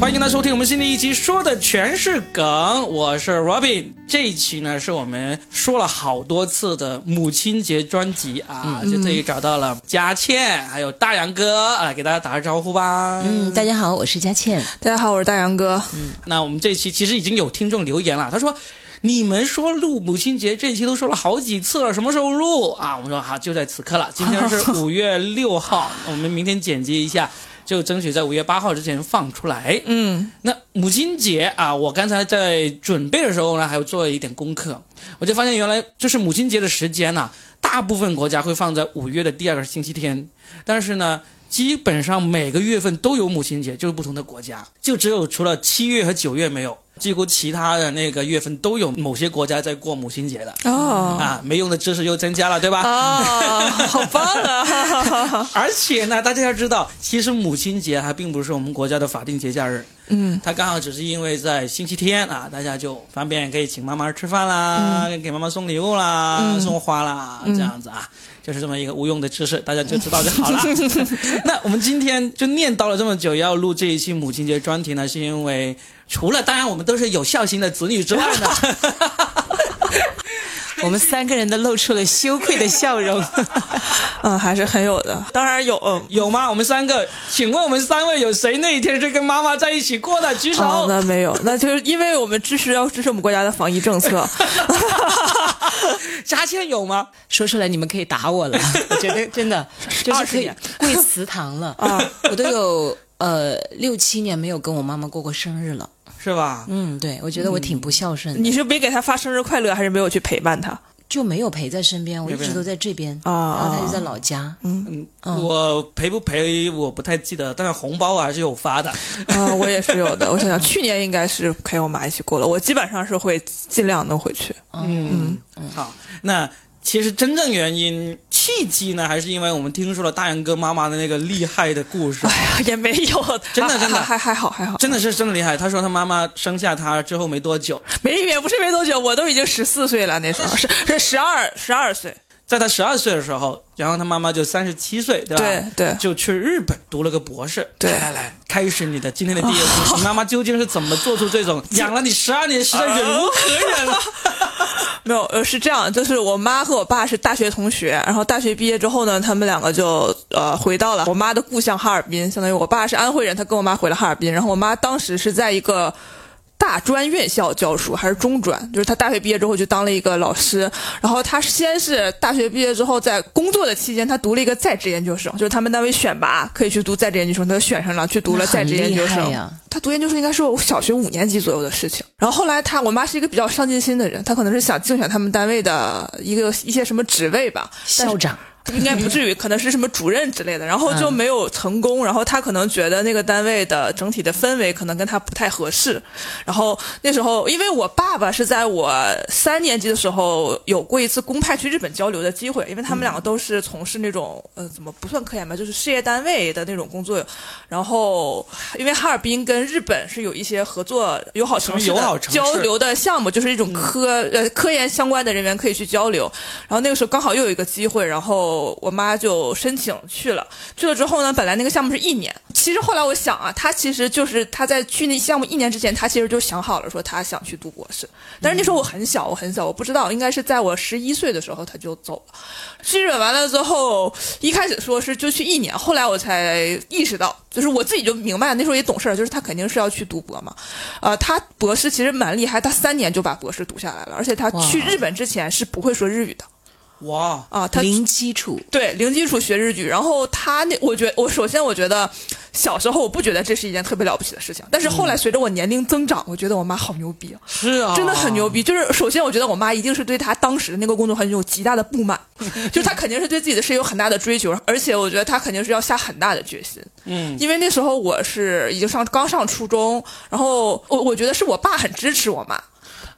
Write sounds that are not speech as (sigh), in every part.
欢迎大家收听我们新的一期，说的全是梗。我是 Robin，这一期呢是我们说了好多次的母亲节专辑啊，就这里找到了佳倩，还有大杨哥啊，给大家打个招呼吧。嗯，大家好，我是佳倩。大家好，我是大杨哥。嗯那我们这期其实已经有听众留言了，他说。你们说录母亲节这期都说了好几次了，什么时候录啊？我们说好，就在此刻了。今天是 (laughs) 五月六号，我们明天剪辑一下，就争取在五月八号之前放出来。嗯，那母亲节啊，我刚才在准备的时候呢，还有做了一点功课，我就发现原来就是母亲节的时间呢，大部分国家会放在五月的第二个星期天，但是呢，基本上每个月份都有母亲节，就是不同的国家，就只有除了七月和九月没有。几乎其他的那个月份都有某些国家在过母亲节的哦啊，没用的知识又增加了，对吧？啊，(laughs) 好棒啊！而且呢，大家要知道，其实母亲节还并不是我们国家的法定节假日，嗯，他刚好只是因为在星期天啊，大家就方便可以请妈妈吃饭啦，给妈妈送礼物啦，送花啦，这样子啊，就是这么一个无用的知识，大家就知道就好了。(laughs) 那我们今天就念叨了这么久，要录这一期母亲节专题呢，是因为除了当然我们都是有孝心的子女之外呢。(laughs) (laughs) (laughs) 我们三个人都露出了羞愧的笑容。(laughs) 嗯，还是很有的，当然有。嗯有吗？我们三个，请问我们三位有谁那一天是跟妈妈在一起过的？举手。哦，那没有，那就是因为我们支持要支持我们国家的防疫政策。(laughs) 佳倩有吗？说出来你们可以打我了，我觉得真的就是可以20年跪祠堂了啊！我都有呃六七年没有跟我妈妈过过生日了。是吧？嗯，对，我觉得我挺不孝顺的，你是没给她发生日快乐，还是没有去陪伴她？就没有陪在身边，我一直都在这边啊然后她就在老家。嗯，嗯我陪不陪我不太记得，但是红包我还是有发的。啊，我也是有的。我想想，去年应该是陪我妈一起过了，我基本上是会尽量能回去。嗯嗯，好，那其实真正原因契机呢，还是因为我们听说了大杨哥妈妈的那个厉害的故事。(laughs) 哎呀，也没有，真的真的还还还好还好，真的是真的厉害。他说他妈妈生下他之后没多久，没也不是没多久，我都已经十四岁了，那时候是是十二十二岁。在他十二岁的时候，然后他妈妈就三十七岁，对吧？对对就去日本读了个博士。对来来来，开始你的今天的第一个故事。你 (laughs) 妈妈究竟是怎么做出这种 (laughs) 养了你十二年，实在忍无可忍了？(laughs) 没有，呃，是这样，就是我妈和我爸是大学同学，然后大学毕业之后呢，他们两个就呃回到了我妈的故乡哈尔滨，相当于我爸是安徽人，他跟我妈回了哈尔滨，然后我妈当时是在一个。大专院校教书还是中专？就是他大学毕业之后就当了一个老师，然后他先是大学毕业之后，在工作的期间，他读了一个在职研究生，就是他们单位选拔可以去读在职研究生，他就选上了，去读了在职研究生。他读研究生应该是我小学五年级左右的事情。然后后来他，我妈是一个比较上进心的人，她可能是想竞选他们单位的一个一些什么职位吧，校长，应该不至于，可能是什么主任之类的，然后就没有成功。然后他可能觉得那个单位的整体的氛围可能跟他不太合适。然后那时候，因为我爸爸是在我三年级的时候有过一次公派去日本交流的机会，因为他们两个都是从事那种呃怎么不算科研吧，就是事业单位的那种工作。然后因为哈尔滨跟日本是有一些合作友好城市交流的项目，就是一种科、呃科研相关的人员可以去交流。然后那个时候刚好又有一个机会，然后我妈就申请去了。去了之后呢，本来那个项目是一年，其实后来我想啊，他其实就是他在去那项目一年之前，他其实就想好了说他想去读博士。但是那时候我很小，我很小，我不知道，应该是在我十一岁的时候他就走了。去日本完了之后，一开始说是就去一年，后来我才意识到，就是我自己就明白，那时候也懂事儿，就是他肯定是要去读博嘛。呃，他博士其实蛮厉害，他三年就把博士读下来了，而且他去日本之前是不会说日语的哇，啊，他零基础，对零基础学日语，然后他那我觉得我首先我觉得小时候我不觉得这是一件特别了不起的事情，但是后来随着我年龄增长，我觉得我妈好牛逼啊。是啊，真的很牛逼。就是首先，我觉得我妈一定是对她当时的那个工作环境有极大的不满，(laughs) 就是她肯定是对自己的事业有很大的追求，而且我觉得她肯定是要下很大的决心。嗯，因为那时候我是已经上刚上初中，然后我我觉得是我爸很支持我妈，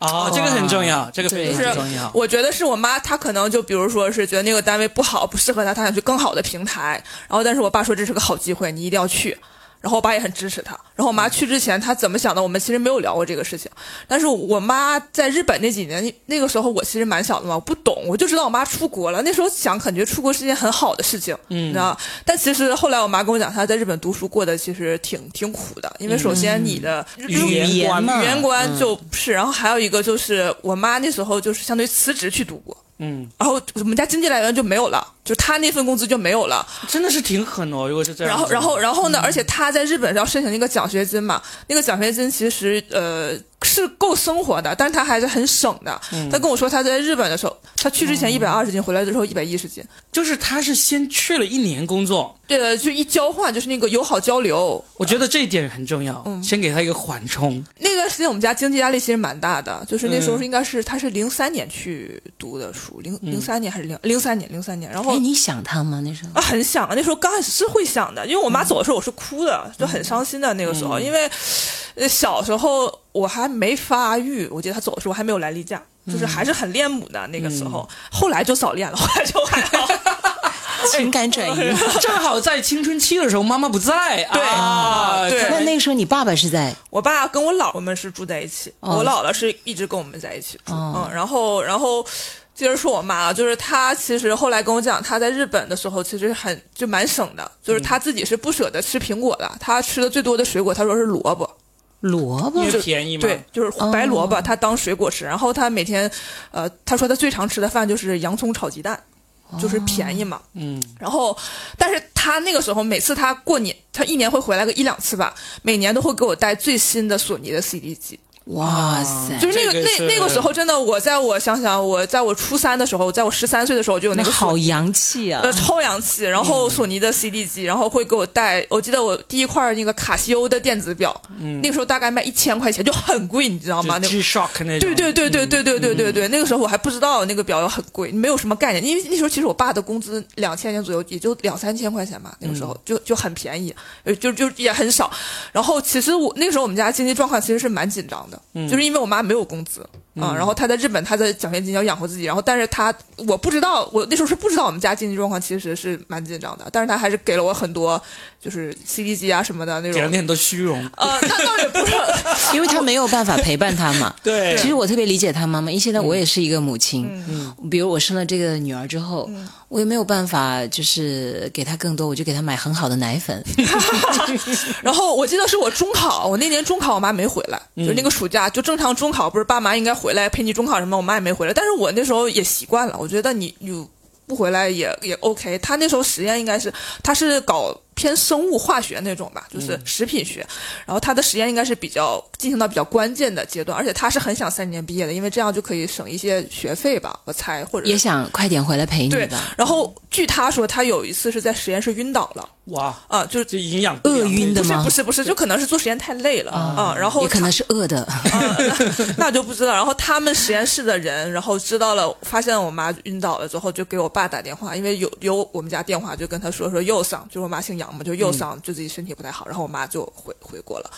哦，这个很重要，这个非就是常重要。我觉得是我妈，她可能就比如说是觉得那个单位不好，不适合她，她想去更好的平台。然后，但是我爸说这是个好机会，你一定要去。然后我爸也很支持他。然后我妈去之前，她怎么想的，我们其实没有聊过这个事情。但是我妈在日本那几年，那个时候我其实蛮小的嘛，我不懂，我就知道我妈出国了。那时候想，感觉出国是件很好的事情，嗯，你知道。但其实后来我妈跟我讲，她在日本读书过得其实挺挺苦的，因为首先你的语言观语言观就是，然后还有一个就是我妈那时候就是相当于辞职去读过。嗯，然后我们家经济来源就没有了，就他那份工资就没有了，真的是挺狠哦。如果是这样，然后，然后，然后呢？而且他在日本要申请那个奖学金嘛，那个奖学金其实呃。是够生活的，但是他还是很省的。他跟我说他在日本的时候，他去之前一百二十斤，回来的时候一百一十斤。就是他是先去了一年工作，对的，就一交换，就是那个友好交流。我觉得这一点很重要，先给他一个缓冲。那段时间我们家经济压力其实蛮大的，就是那时候应该是他是零三年去读的书，零零三年还是零零三年零三年。然后你想他吗？那时候啊，很想啊。那时候刚开始是会想的，因为我妈走的时候我是哭的，就很伤心的那个时候，因为。呃，小时候我还没发育，我记得他走的时候还没有来例假，就是还是很恋母的那个时候。后来就早恋了，后来就还好 (laughs) (laughs) 情感转移。(laughs) 正好在青春期的时候，妈妈不在。对啊，对。那那个时候你爸爸是在？我爸跟我姥姥们是住在一起，我姥姥是一直跟我们在一起住。嗯，然后，然后接着说我妈，就是她其实后来跟我讲，她在日本的时候其实很就蛮省的，就是她自己是不舍得吃苹果的，她吃的最多的水果，她说是萝卜。萝卜便宜吗？对，就是白萝卜，她当水果吃。然后她每天，呃，她说她最常吃的饭就是洋葱炒鸡蛋，就是便宜嘛。嗯。然后，但是她那个时候每次她过年，她一年会回来个一两次吧，每年都会给我带最新的索尼的 CD 机。哇塞！就是那个那那个时候，真的，我在我想想，我在我初三的时候，在我十三岁的时候就有那个好洋气啊，呃，超洋气。然后索尼的 CD 机，然后会给我带。我记得我第一块那个卡西欧的电子表，那个时候大概卖一千块钱，就很贵，你知道吗？那对对对对对对对对对，那个时候我还不知道那个表要很贵，没有什么概念。因为那时候其实我爸的工资两千年左右，也就两三千块钱吧，那个时候就就很便宜，呃，就就也很少。然后其实我那个时候我们家经济状况其实是蛮紧张的，就是因为我妈。没有工资啊，然后他在日本，他在奖学金要养活自己，然后但是他我不知道，我那时候是不知道我们家经济状况其实是蛮紧张的，但是他还是给了我很多，就是 CD 机啊什么的那种，给了你很多虚荣。呃，那倒也不是，(laughs) 因为他没有办法陪伴他嘛。对，其实我特别理解他妈妈，因为现在我也是一个母亲，嗯，比如我生了这个女儿之后，我也没有办法就是给她更多，我就给她买很好的奶粉。(laughs) 然后我记得是我中考，我那年中考我妈没回来，就那个暑假就正常中。考不是爸妈应该回来陪你中考什么？我妈也没回来，但是我那时候也习惯了。我觉得你你不回来也也 OK。他那时候实验应该是他是搞偏生物化学那种吧，就是食品学。然后他的实验应该是比较进行到比较关键的阶段，而且他是很想三年毕业的，因为这样就可以省一些学费吧，我猜或者也想快点回来陪你的。然后据他说，他有一次是在实验室晕倒了。哇啊，就是这营养饿晕的吗？不是不是，就可能是做实验太累了啊，然后也可能是饿的，那就不知道。然后他们实验室的人，然后知道了，发现我妈晕倒了之后，就给我爸打电话，因为有有我们家电话，就跟他说说右桑，就是我妈姓杨嘛，就右桑就自己身体不太好，然后我妈就回回国了，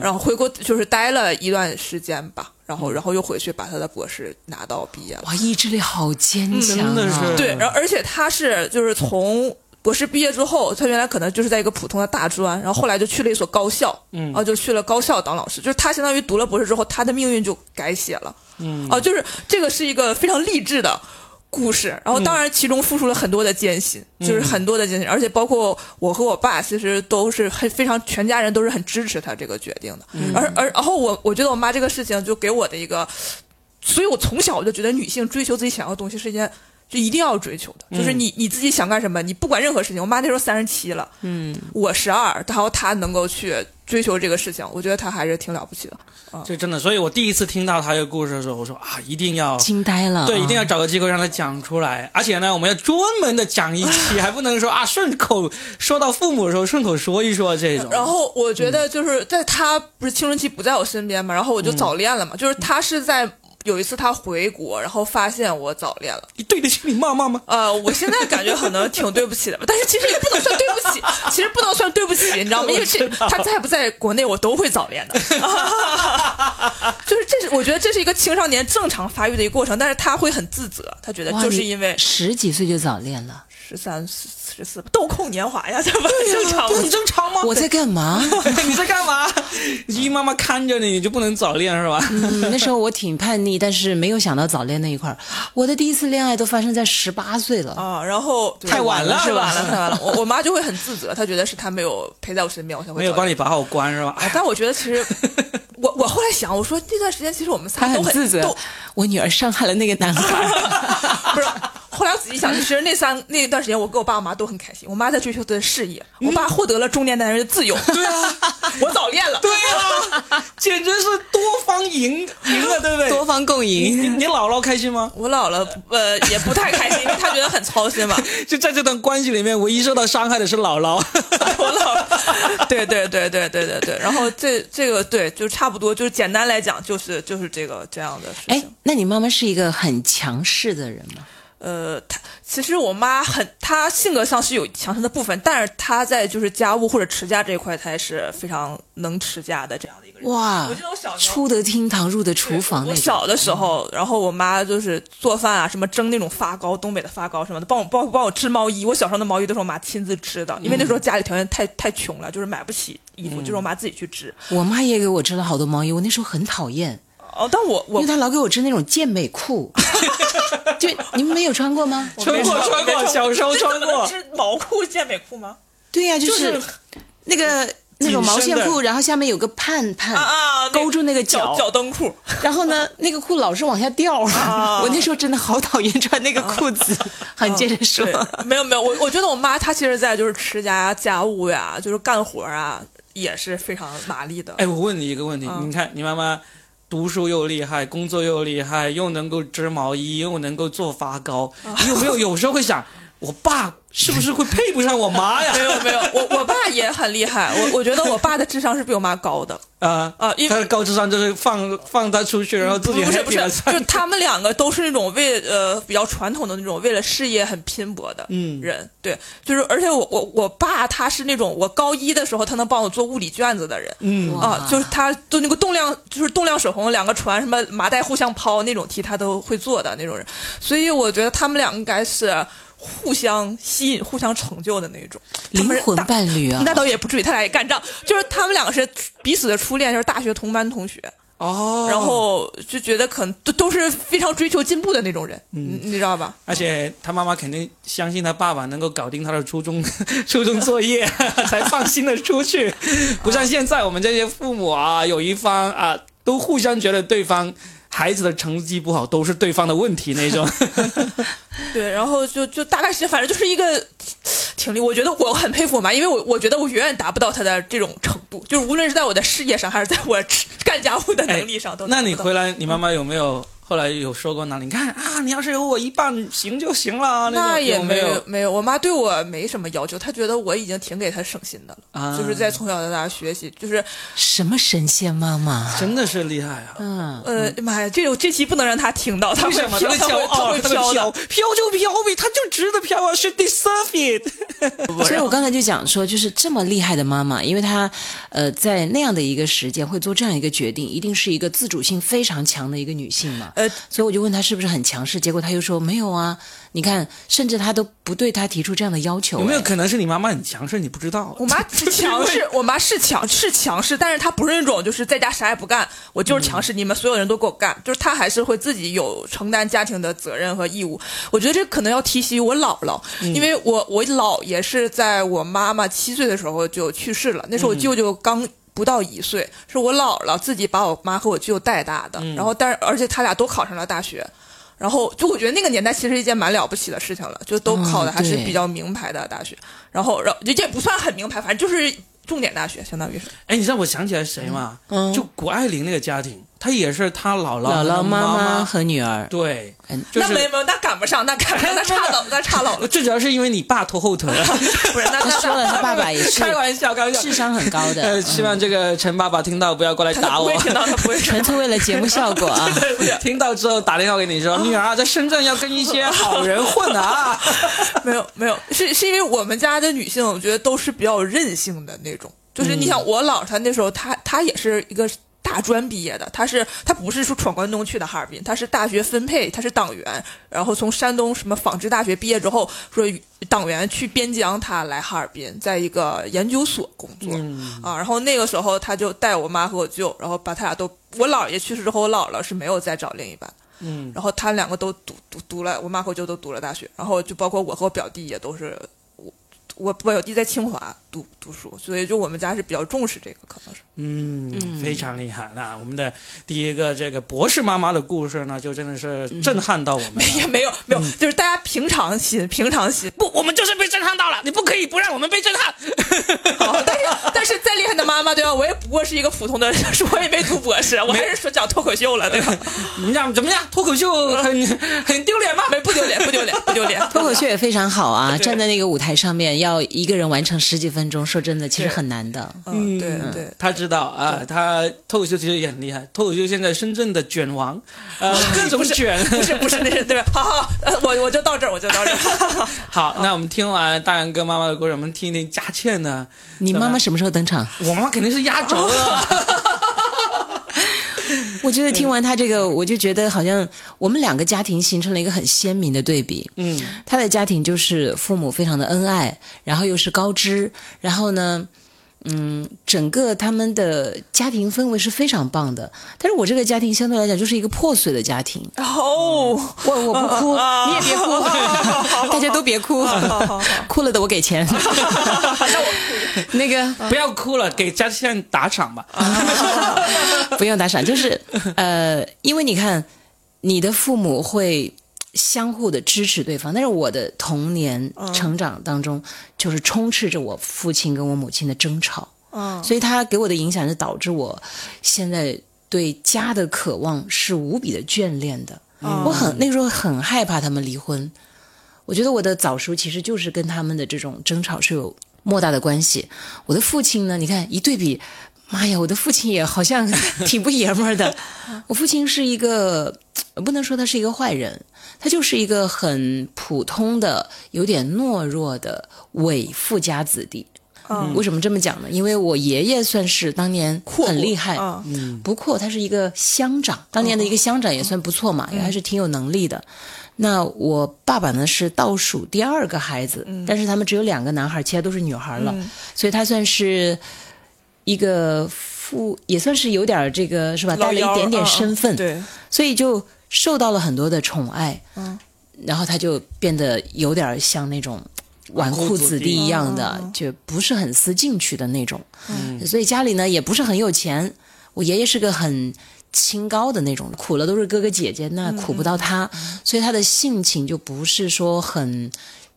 然后回国就是待了一段时间吧，然后然后又回去把他的博士拿到毕业了。哇，意志力好坚强啊！对，然后而且他是就是从。博士毕业之后，他原来可能就是在一个普通的大专，然后后来就去了一所高校，嗯，然后就去了高校当老师。就是他相当于读了博士之后，他的命运就改写了，嗯，啊，就是这个是一个非常励志的故事。然后当然其中付出了很多的艰辛，就是很多的艰辛，而且包括我和我爸，其实都是很非常全家人都是很支持他这个决定的。而而然后我我觉得我妈这个事情就给我的一个，所以我从小我就觉得女性追求自己想要的东西是一件。就一定要追求的，就是你你自己想干什么，你不管任何事情。我妈那时候三十七了，嗯，我十二，然后她能够去追求这个事情，我觉得她还是挺了不起的。这真的，所以我第一次听到她这个故事的时候，我说啊，一定要惊呆了，对，一定要找个机会让她讲出来。而且呢，我们要专门的讲一期，(laughs) 还不能说啊顺口说到父母的时候顺口说一说这种。然后我觉得就是在她不是青春期不在我身边嘛，然后我就早恋了嘛，就是她是在。有一次他回国，然后发现我早恋了。你对得起你妈妈吗？呃，我现在感觉可能挺对不起的吧，但是其实也不能算对不起，(laughs) 其实不能算对不起，你知道吗？因为这他在不在国内，我都会早恋的。(laughs) 就是这是我觉得这是一个青少年正常发育的一个过程，但是他会很自责，他觉得就是因为十几岁就早恋了。十三、十四，豆蔻年华呀，(laughs) 这不正常吗？正常吗？我在干嘛？(laughs) 你在干嘛？姨妈妈看着你，你就不能早恋是吧？嗯，那时候我挺叛逆，但是没有想到早恋那一块儿。我的第一次恋爱都发生在十八岁了。啊，然后太晚了是吧太晚了，太晚了。我 (laughs) 我妈就会很自责，她觉得是她没有陪在我身边，我才会没有帮你把好关是吧？啊，但我觉得其实，我我后来想，我说那段时间其实我们他仨都很自责都，我女儿伤害了那个男孩。不是。后来我仔细想，其实那三那段时间，我跟我爸我妈都很开心。我妈在追求的事业，我爸获得了中年男人的自由。(laughs) 对啊，(laughs) 我早恋了。对啊，简直是多方赢赢了，对不对？多方共赢。你姥姥开心吗？我姥姥呃也不太开心，(laughs) 因为她觉得很操心嘛。就在这段关系里面，唯一受到伤害的是姥姥。我姥姥，对对对对对对对。然后这这个对，就差不多，就是简单来讲，就是就是这个这样的事哎情。，那你妈妈是一个很强势的人吗？呃，她其实我妈很，她性格上是有强势的部分，但是她在就是家务或者持家这一块，她也是非常能持家的这样的一个人。哇我记得我小时候出得厅堂，入得厨房。我小的时候，然后我妈就是做饭啊，什么蒸那种发糕，东北的发糕什么的，帮我帮我帮我织毛衣。我小时候的毛衣都是我妈亲自织的，因为那时候家里条件太 (laughs) 太穷了，就是买不起衣服，就是我妈自己去织。我妈也给我织了好多毛衣，我那时候很讨厌，哦，但我我因为他老给我织那种健美裤。(laughs) 就你们没有穿过吗？穿过穿过，小时候穿过。织毛裤、健美裤吗？对呀、就就是是 (laughs) 那个那种毛线裤，然后下面有个盼盼啊啊，勾住那个脚脚，蹬裤。然后呢，那个裤老是往下掉。啊我那时候真的好讨厌穿那个裤子。好，你接着说。没有没有，我我觉得我妈她其实，在就是持家家务呀，就是干活啊，也是非常麻利的。哎，我问你一个问题，嗯你看你妈妈读书又厉害，工作又厉害，又能够织毛衣，又能够做发糕，你有没有有时候会想，我爸是不是会配不上我妈呀？没 (laughs) 有没有，(laughs) 我我爸也很厉害，我我觉得我爸的智商是比我妈高的。啊啊，因为。他的高智商就是放放他出去，然后自己不是不是，就是他们两个都是那种为呃比较传统的那种为了事业很拼搏的嗯。人，对，就是而且我我我爸他是那种我高一的时候他能帮我做物理卷子的人，嗯。啊，就是他做那个动量，就是动量守恒两个船什么麻袋互相抛那种题，他都会做的那种人，所以我觉得他们俩应该是互相吸引、互相成就的那种。他灵魂们是大伴侣啊。那倒也不至于，他俩也干仗，就是他们两个是彼此的初恋，就是大学同班同学，哦，然后就觉得可能都都是非常追求进步的那种人，嗯，你知道吧？而且他妈妈肯定相信他爸爸能够搞定他的初中 (laughs) 初中作业，(laughs) 才放心的出去，(laughs) 不像现在我们这些父母啊，有一方啊都互相觉得对方孩子的成绩不好都是对方的问题那种。(laughs) 对，然后就就大概是，反正就是一个挺厉，我觉得我很佩服我妈，因为我我觉得我远远达不到她的这种程度，就是无论是在我的事业上，还是在我吃干家务的能力上，都达那你回来，你妈妈有没有后来有说过哪里？你看啊，你要是有我一半行就行了。那也没有没有，我妈对我没什么要求，她觉得我已经挺给她省心的了，啊就是在从小到大学习，就是什么神仙妈妈？真的是厉害啊！嗯，呃妈呀，这种这期不能让她听到，她会为什么？飘，她会她，会飘飘，。飘就飘呗，她就值得飘啊，she deserve it。(laughs) 所以我刚才就讲说，就是这么厉害的妈妈，因为她呃在那样的一个时间会做这样一个决定，一定是一个自主性非常强的一个女性嘛。呃，所以我就问他是不是很强势，结果他又说没有啊。你看，甚至他都不对他提出这样的要求。有没有哎可能是你妈妈很强势，你不知道？我妈是 (laughs) 强势，我妈是强是强势，但是她不是那种就是在家啥也不干，我就是强势，你们所有人都给我干，就是她还是会自己有承担家庭的责任和义务。我觉得这可能要提携我姥姥，因为我我姥爷是在我妈妈七岁的时候就去世了，那时候我舅舅刚。不到一岁，是我姥姥自己把我妈和我舅带大的，然后但是而且他俩都考上了大学，然后就我觉得那个年代其实一件蛮了不起的事情了，就都考的还是比较名牌的大学，然后然后这也不算很名牌，反正就是重点大学，相当于是。哎，你知道我想起来谁吗？嗯就谷爱凌那个家庭，她也是他姥姥、姥姥、妈妈妈和女儿，对，嗯就是那没没有，那赶不上，那赶不上，那差老，那差老了。最主要是因为你爸拖后腿。(laughs) 不是，那那她说了，她爸爸也是开玩笑，开玩笑。智商很高的 (laughs) 呃，，希望这个陈爸爸听到不要过来打我。听到，他不会纯粹为了节目效果啊。听到之后打电话给你说，女儿啊，在深圳要跟一些好人混啊。(laughs) 没有没有，是是因为我们家的女性，我觉得都是比较任性的那种。就是你想，我姥她那时候，她她也是一个。大专毕业的，他是他不是说闯关东去的哈尔滨，他是大学分配，他是党员，然后从山东什么纺织大学毕业之后，说党员去边疆，他来哈尔滨，在一个研究所工作、啊。然后那个时候他就带我妈和我舅，然后把他俩都，我姥爷去世之后，我姥姥是没有再找另一半。嗯，然后他两个都读读读了，我妈和我舅都读了大学，然后就包括我和我表弟也都是，我我表弟在清华读读书，所以就我们家是比较重视这个，可能是。嗯，非常厉害。那我们的第一个这个博士妈妈的故事呢，就真的是震撼到我们了。也没有没有，就是大家平常心，平常心。不，我们就是被震撼到了，你不可以不让我们被震撼。好，但是 (laughs) 但是再厉害的妈妈，对吧？我也不过是一个普通的，我也没读博士，我还是说讲脱口秀了，对吧？(laughs) 你们讲怎么样？脱口秀很很丢脸吗？没不丢脸，不丢脸，不丢脸。(laughs) 脱口秀也非常好啊，站在那个舞台上面，要一个人完成十几分钟，说真的，其实很难的。嗯，对对。他知道啊，他脱口秀其实也很厉害。脱口秀现在深圳的卷王，呃，(laughs) 各种卷。不是不是那是对吧？(laughs) 好好，呃，我我就到这儿，我就到这儿。(laughs) 好，那我们听完大杨哥妈妈的故事，我们听一听佳倩呢。你妈妈什么时候登场？我妈妈肯定是压轴的。我觉得听完他这个，我就觉得好像我们两个家庭形成了一个很鲜明的对比。嗯，他的家庭就是父母非常的恩爱，然后又是高知，然后呢，嗯，整个他们的家庭氛围是非常棒的。但是我这个家庭相对来讲就是一个破碎的家庭。哦，我我不哭，你也别哭，(laughs) 大家都别哭，(laughs) 哭了的我给钱。(laughs) 那我那个不要哭了，给佳倩打赏吧。(laughs) 不用打赏，就是呃，因为你看，你的父母会相互的支持对方，但是我的童年成长当中，就是充斥着我父亲跟我母亲的争吵，嗯所以他给我的影响是导致我现在对家的渴望是无比的眷恋的。我很那个时候很害怕他们离婚，我觉得我的早熟其实就是跟他们的这种争吵是有莫大的关系。我的父亲呢，你看一对比，妈呀，我的父亲也好像 (laughs) 挺不爷们儿的。(laughs) 我父亲是一个，不能说他是一个坏人，他就是一个很普通的、有点懦弱的伪富家子弟。嗯为什么这么讲呢？因为我爷爷算是当年很厉害，嗯不阔，他是一个乡长，当年的一个乡长也算不错嘛，也还是挺有能力的。那我爸爸呢是倒数第二个孩子，但是他们只有两个男孩，其他都是女孩了，所以他算是一个富，也算是有点儿这个是吧，带了一点点身份，对，所以就受到了很多的宠爱，嗯，然后他就变得有点像那种纨绔子弟一样的，就不是很思进取的那种，嗯，所以家里呢也不是很有钱，我爷爷是个很。清高的那种，苦了都是哥哥姐姐，那苦不到他，所以他的性情就不是说很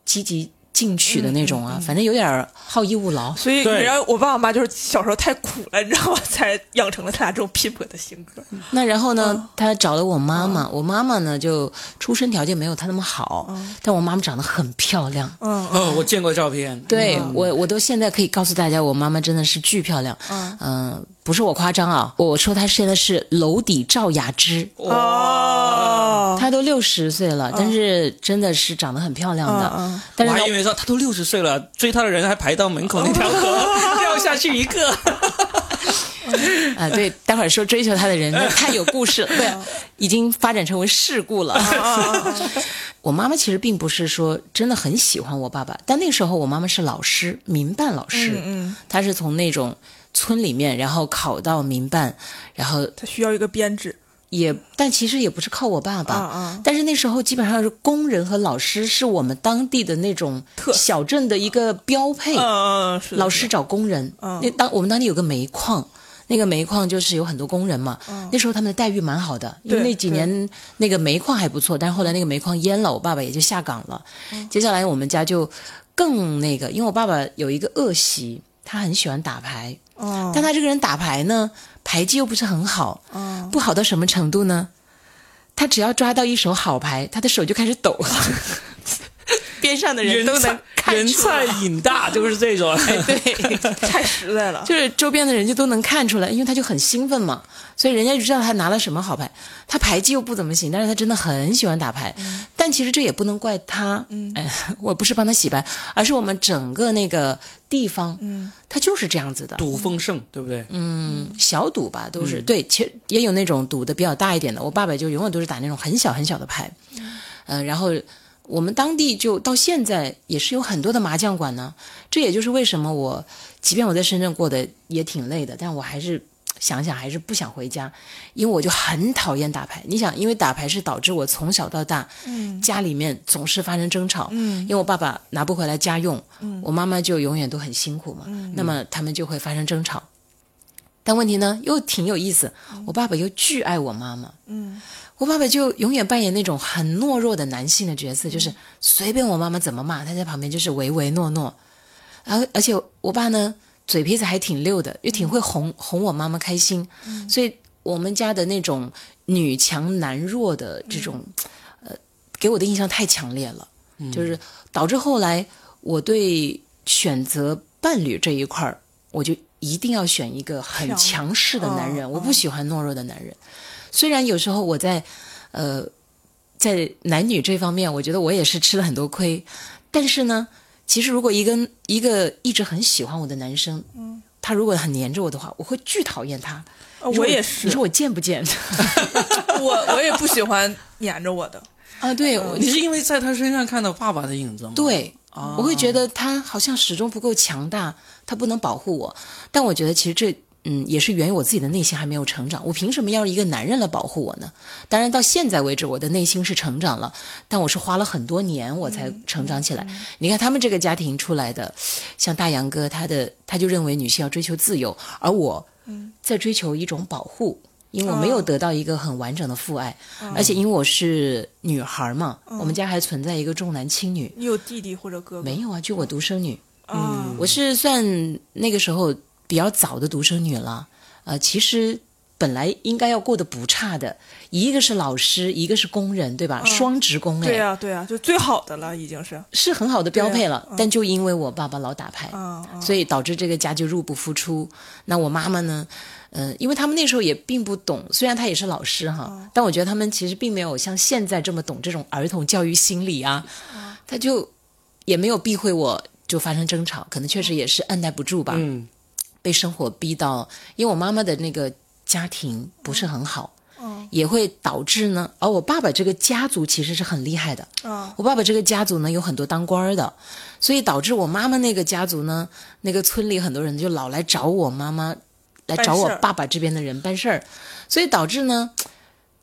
积极进取的那种啊，反正有点儿好逸恶劳。所以你对知道我爸我妈就是小时候太苦了，你知道吗？才养成了他俩这种拼搏的性格。那然后呢，他找了我妈妈，我妈妈呢就出身条件没有他那么好，但我妈妈长得很漂亮。嗯哦，我见过照片。对我，我都现在可以告诉大家，我妈妈真的是巨漂亮。嗯、不是我夸张啊，我说他现在是楼底赵雅芝，哦，她都六十岁了，但是真的是长得很漂亮的。我还以为说他都六十岁了，追他的人还排到门口那条河，(laughs) 掉下去一个。(laughs) 啊，对，待会儿说追求她的人 (laughs) 太有故事了，对，已经发展成为事故了。我妈妈其实并不是说真的很喜欢我爸爸，但那个时候我妈妈是老师，民办老师，嗯，她是从那种村里面，然后考到民办，然后他需要一个编制。也，但其实也不是靠我爸爸，啊啊但是那时候基本上是工人和老师是我们当地的那种小镇的一个标配，老师找工人。嗯那当我们当地有个煤矿，那个煤矿就是有很多工人嘛。那时候他们的待遇蛮好的，因为那几年那个煤矿还不错，但是后来那个煤矿淹了，我爸爸也就下岗了。嗯接下来我们家就更那个，因为我爸爸有一个恶习，他很喜欢打牌，哦但他这个人打牌呢，牌技又不是很好，不好到什么程度呢？他只要抓到一手好牌，他的手就开始抖。(laughs) 边上的人人都能看出来菜。瘾大，(laughs) 就是这种。对，太实在了。(laughs) 就是周边的人就都能看出来，因为他就很兴奋嘛，所以人家就知道他拿了什么好牌。他牌技又不怎么行，但是他真的很喜欢打牌。但其实这也不能怪他，嗯，哎，(laughs) 我不是帮他洗白，而是我们整个那个地方，嗯，他就是这样子的，赌丰盛，对不对？嗯，小赌吧，都是、对，其实也有那种赌的比较大一点的。我爸爸就永远都是打那种很小很小的牌，嗯、然后我们当地就到现在也是有很多的麻将馆呢。这也就是为什么我，即便我在深圳过得也挺累的，但我还是想想还是不想回家，因为我就很讨厌打牌。你想，因为打牌是导致我从小到大，嗯，家里面总是发生争吵，嗯，因为我爸爸拿不回来家用，嗯，我妈妈就永远都很辛苦嘛，嗯，那么他们就会发生争吵。但问题呢，又挺有意思。我爸爸又巨爱我妈妈，嗯，我爸爸就永远扮演那种很懦弱的男性的角色，就是随便我妈妈怎么骂，他在旁边就是唯唯诺诺。然后，而且我爸呢，嘴皮子还挺溜的，又挺会哄哄我妈妈开心，所以我们家的那种女强男弱的这种，呃，给我的印象太强烈了，就是导致后来我对选择伴侣这一块儿，我就一定要选一个很强强势的男人，嗯我不喜欢懦弱的男人。虽然有时候我在，呃，在男女这方面，我觉得我也是吃了很多亏，但是呢，其实如果一个一个一直很喜欢我的男生，嗯，他如果很黏着我的话，我会巨讨厌他。我也是你，说我贱不贱？(laughs) 我我也不喜欢黏着我的。啊，对，我你是因为在他身上看到爸爸的影子吗？对，啊，我会觉得他好像始终不够强大，他不能保护我。但我觉得其实这，嗯，也是源于我自己的内心还没有成长。我凭什么要一个男人来保护我呢？当然，到现在为止，我的内心是成长了，但我是花了很多年我才成长起来。你看他们这个家庭出来的，像大杨哥，他的他就认为女性要追求自由，而我在追求一种保护。因为我没有得到一个很完整的父爱，而且因为我是女孩嘛，我们家还存在一个重男轻女，你有弟弟或者哥哥？没有啊，就我独生女，嗯，我是算那个时候比较早的独生女了。呃，其实本来应该要过得不差的，一个是老师，一个是工人，对吧？双职工哎，对呀、对呀、就最好的了，已经是。是很好的标配了。但就因为我爸爸老打牌，所以导致这个家就入不敷出。那我妈妈呢？嗯、因为他们那时候也并不懂，虽然她也是老师哈，嗯但我觉得他们其实并没有像现在这么懂这种儿童教育心理啊。嗯他就也没有避讳我，就发生争吵，可能确实也是按耐不住吧。嗯，被生活逼到，因为我妈妈的那个家庭不是很好，嗯也会导致呢。而我爸爸这个家族其实是很厉害的，啊我爸爸这个家族呢有很多当官的，所以导致我妈妈那个家族呢，那个村里很多人就老来找我妈妈，来找我爸爸这边的人办事儿，所以导致呢，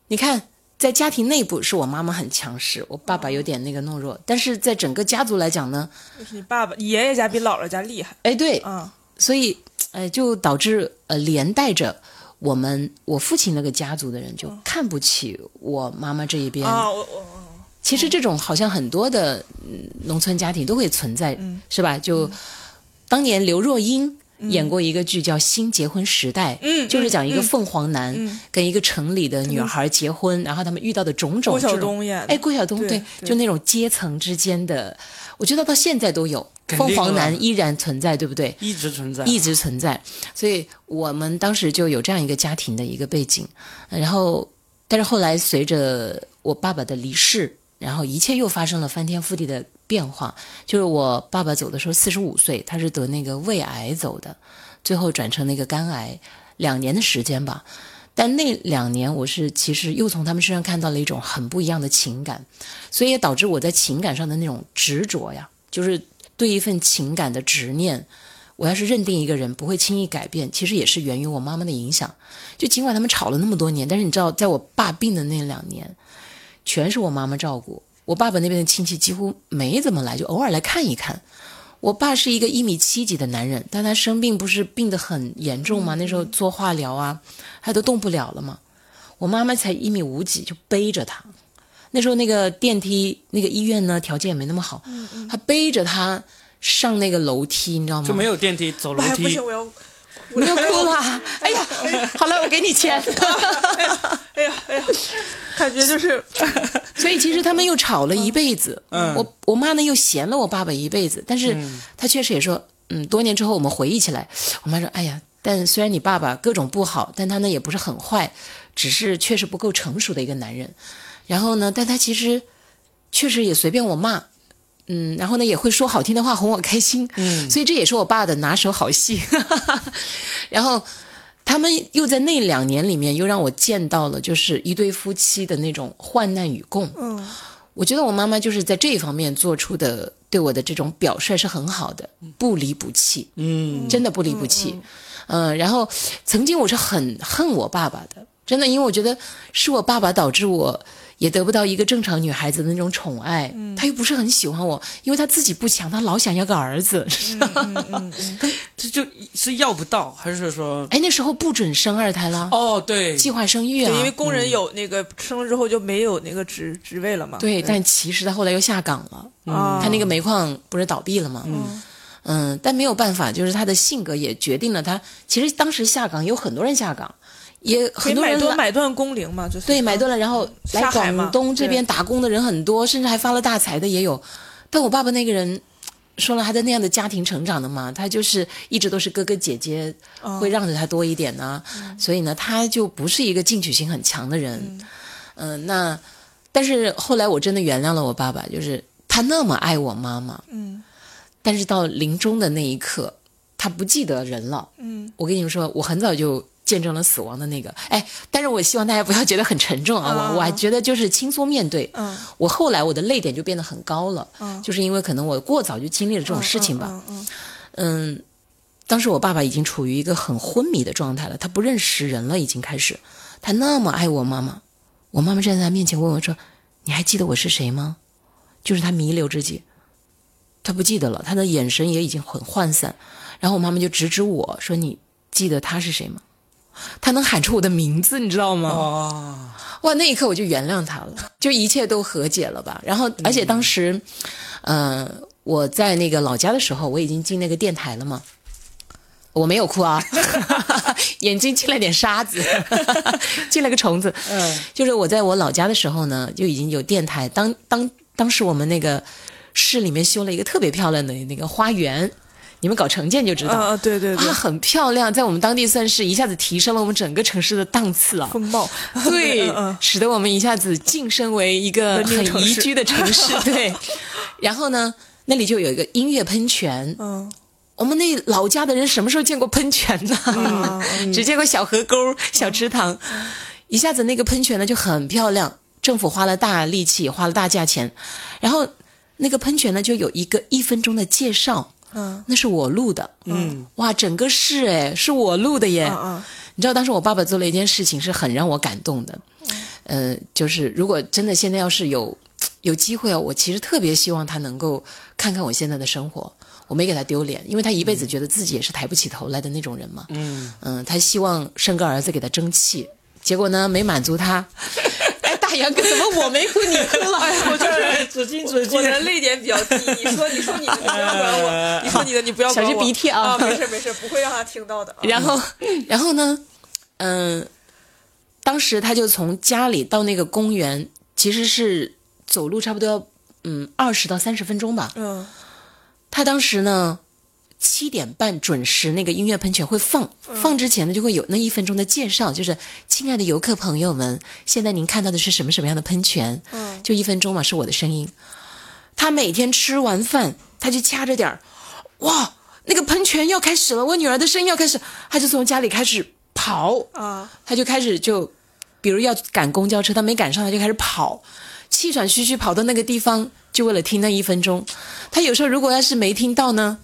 你看。在家庭内部是我妈妈很强势，我爸爸有点那个懦弱，但是在整个家族来讲呢，就是你爸爸、你爷爷家比姥姥家厉害。哎，对，嗯所以，呃，就导致呃连带着我们我父亲那个家族的人就看不起我妈妈这一边。啊，我我其实这种好像很多的、嗯、农村家庭都会存在，嗯是吧？就、当年刘若英。演过一个剧叫《新结婚时代》，嗯就是讲一个嗯凤凰男嗯跟一个城里的女孩结婚，然后他们遇到的种种郭晓东演哎，郭晓东对就那种阶层之间的，我觉得到现在都有，凤凰男依然存在，对不对？一直存在，一直存在，所以我们当时就有这样一个家庭的一个背景，然后，但是后来随着我爸爸的离世，然后一切又发生了翻天覆地的变化。就是我爸爸走的时候四十五岁，他是得那个胃癌走的，最后转成那个肝癌，两年的时间吧。但那两年，我是其实又从他们身上看到了一种很不一样的情感，所以也导致我在情感上的那种执着呀，就是对一份情感的执念。我要是认定一个人不会轻易改变，其实也是源于我妈妈的影响。就尽管他们吵了那么多年，但是你知道，在我爸病的那两年，全是我妈妈照顾。我爸爸那边的亲戚几乎没怎么来，就偶尔来看一看。我爸是一个一米七几的男人，但他生病不是病得很严重吗？那时候做化疗啊，他都动不了了嘛。我妈妈才一米五几，就背着他。那时候那个电梯，那个医院呢条件也没那么好，他背着他上那个楼梯，你知道吗？就没有电梯，走楼梯不行，，我要不要哭了，(laughs) 哎呀，好了，我给你钱。哎呀哎呀，感觉就是 (laughs) 所以其实他们又吵了一辈子。嗯我我妈呢又嫌了我爸爸一辈子，但是她确实也说，嗯，多年之后我们回忆起来，我妈说，哎呀，但虽然你爸爸各种不好，但他呢也不是很坏，只是确实不够成熟的一个男人。然后呢，但他其实确实也随便我骂。嗯，然后呢，也会说好听的话哄我开心，嗯，(laughs) 所以这也是我爸的拿手好戏。(laughs) 然后他们又在那两年里面又让我见到了，就是一对夫妻的那种患难与共。嗯，我觉得我妈妈就是在这一方面做出的对我的这种表率是很好的，不离不弃，嗯，真的不离不弃。嗯、然后曾经我是很恨我爸爸的，真的，因为我觉得是我爸爸导致我也得不到一个正常女孩子的那种宠爱。他又不是很喜欢我，因为他自己不强，他老想要个儿子。这 (laughs) 就是要不到，还是说？哎，那时候不准生二胎了，哦，对，计划生育啊对，。因为工人有那个生了之后就没有那个职职位了嘛。对，但其实他后来又下岗了，啊，他那个煤矿不是倒闭了吗？嗯嗯，但没有办法，就是他的性格也决定了他。其实当时下岗有很多人下岗，也很多人买断买断工龄嘛，就是对买断了，然后来广东这边打工的人很多，甚至还发了大财的也有。但我爸爸那个人，说了他在那样的家庭成长的嘛，他就是一直都是哥哥姐姐哦会让着他多一点呢，所以呢，他就不是一个进取心很强的人。嗯、那但是后来我真的原谅了我爸爸，就是他那么爱我妈妈，嗯但是到临终的那一刻，他不记得人了。嗯我跟你们说，我很早就见证了死亡的那个，哎，但是我希望大家不要觉得很沉重啊，啊我我还觉得就是轻松面对。嗯我后来我的泪点就变得很高了，嗯就是因为可能我过早就经历了这种事情吧。嗯嗯嗯，当时我爸爸已经处于一个很昏迷的状态了，他不认识人了，已经开始。他那么爱我妈妈，我妈妈站在他面前问我说：“你还记得我是谁吗？”就是他弥留之际，他不记得了，他的眼神也已经很涣散。然后我妈妈就指指我说：“你记得他是谁吗？”他能喊出我的名字，你知道吗？哦，哇，那一刻我就原谅他了，就一切都和解了吧。然后，而且当时，呃，我在那个老家的时候，我已经进那个电台了嘛，我没有哭啊，(laughs) (laughs) 眼睛进了点沙子，(laughs) 进了个虫子。嗯，就是我在我老家的时候呢，就已经有电台。当当当时我们那个市里面修了一个特别漂亮的那个花园，你们搞城建就知道。啊，对对对啊，，很漂亮，在我们当地算是一下子提升了我们整个城市的档次啊。风貌，对 (laughs) 使得我们一下子晋升为一个很宜居的城市。对，然后呢，那里就有一个音乐喷泉。嗯我们那老家的人什么时候见过喷泉呢？嗯只见过小河沟、小池塘。一下子那个喷泉呢就很漂亮，政府花了大力气，花了大价钱，然后那个喷泉呢就有一个一分钟的介绍，嗯。那是我录的。嗯，哇，整个是哎是我录的耶。嗯嗯。你知道当时我爸爸做了一件事情是很让我感动的，呃，就是如果真的现在要是有有机会啊，我其实特别希望他能够看看我现在的生活，我没给他丢脸，因为他一辈子觉得自己也是抬不起头来的那种人嘛，嗯。嗯，他希望生个儿子给他争气，结果呢没满足他，哎，大杨哥怎么我没哭你哭了？(laughs) 哎，我就是纸巾纸巾我，的泪点比较低，你说你说你的，你不要管我，你说你的，你不要管我。小心鼻涕啊啊！没事没事，不会让他听到的。啊然后，然后呢，嗯、当时他就从家里到那个公园，其实是走路差不多要嗯二十到三十分钟吧。嗯他当时呢七点半准时那个音乐喷泉会放，放之前呢就会有那一分钟的介绍，就是亲爱的游客朋友们，现在您看到的是什么什么样的喷泉？嗯就一分钟嘛，是我的声音。他每天吃完饭，他就掐着点儿，哇，那个喷泉要开始了，我女儿的声音要开始，他就从家里开始跑，啊他就开始就，比如要赶公交车，他没赶上，他就开始跑，气喘吁吁跑到那个地方，就为了听那一分钟。他有时候如果要是没听到呢，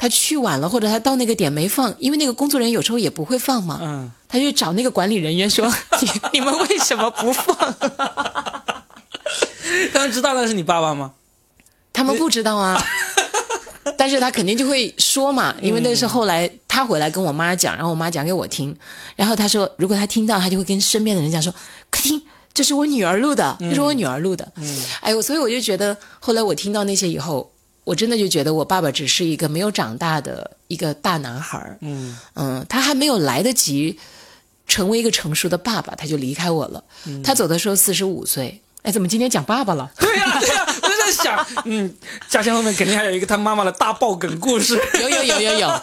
他去晚了，或者他到那个点没放，因为那个工作人员有时候也不会放嘛，嗯，他就找那个管理人员说：“ (laughs) 你你们为什么不放？” (laughs) 他们知道那是你爸爸吗？他们不知道啊，(laughs) 但是他肯定就会说嘛，因为那是后来他回来跟我妈讲，然后我妈讲给我听，然后他说如果他听到，他就会跟身边的人讲说，快听，这是我女儿录的，这是我女儿录的。嗯，哎呦，所以我就觉得后来我听到那些以后，我真的就觉得我爸爸只是一个没有长大的一个大男孩儿。嗯嗯，他还没有来得及成为一个成熟的爸爸，他就离开我了。他走的时候四十五岁。哎，怎么今天讲爸爸了？对呀、对呀、我就在想，嗯，家乡后面肯定还有一个他妈妈的大爆梗故事。有有有有有，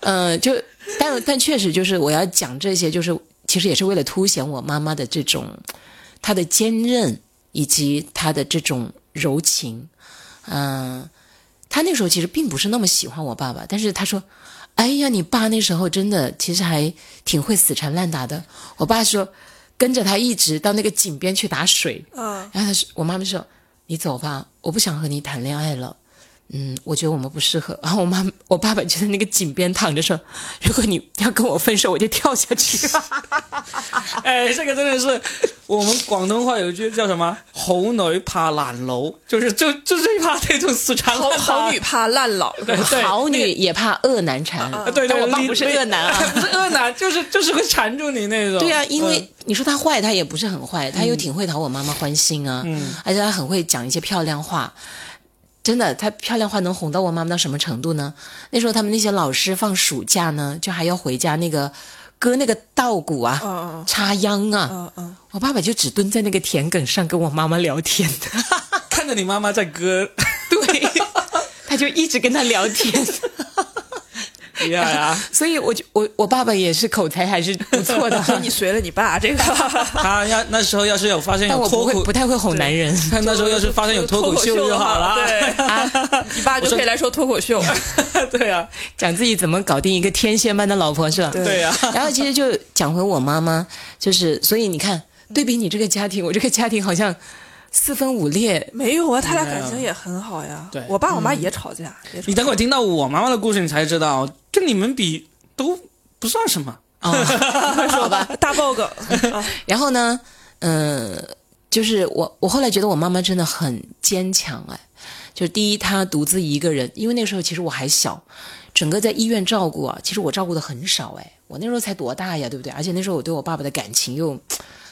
嗯、就但但确实就是我要讲这些，就是其实也是为了凸显我妈妈的这种她的坚韧以及她的这种柔情。嗯、她那时候其实并不是那么喜欢我爸爸，但是他说：“哎呀，你爸那时候真的其实还挺会死缠烂打的。”我爸说跟着他一直到那个井边去打水，嗯，然后他说，我妈妈说：“你走吧，我不想和你谈恋爱了。”嗯，我觉得我们不适合。然后我妈，我爸爸就在那个井边躺着说：“如果你要跟我分手，我就跳下去。(laughs) 哎，这个真的是我们广东话有一句叫什么“好女怕烂楼”，就是就就最怕这种死缠好烂打。好女怕烂老，对对好女也怕恶男缠。啊对对，我爸不是恶男啊。不是恶男，(laughs) 就是就是会缠住你那种。对啊，因为嗯你说他坏，他也不是很坏，他又挺会讨我妈妈欢心啊，嗯而且他很会讲一些漂亮话。真的，她漂亮话能哄到我妈妈到什么程度呢？那时候他们那些老师放暑假呢，就还要回家那个割那个稻谷啊，插秧啊。我爸爸就只蹲在那个田埂上跟我妈妈聊天的，(laughs) 看着你妈妈在割，(laughs) 对，他就一直跟他聊天。(laughs) 厉害啊！(laughs) 所以我就我我爸爸也是口才还是不错的，(laughs) 所以你随了你爸这个 (laughs) 他要那时候要是有发现但我不会有脱口，不太会哄男人。他那时候要是发现有脱口秀就好了。对，啊你爸就可以来说脱口秀。对啊，讲自己怎么搞定一个天仙般的老婆是吧？对啊。然后其实就讲回我妈妈，就是所以你看，对比你这个家庭，我这个家庭好像四分五裂。没有啊，他俩感情也很好呀。对我爸我妈也吵架，你等会儿听到我妈妈的故事，你才知道，就你们比都不算什么。哦，(laughs) 好吧。(laughs) 大爆梗。啊 (laughs) 然后呢，嗯、就是我我后来觉得我妈妈真的很坚强哎，就是第一她独自一个人，因为那时候其实我还小，整个在医院照顾啊，其实我照顾的很少哎，我那时候才多大呀，对不对？而且那时候我对我爸爸的感情又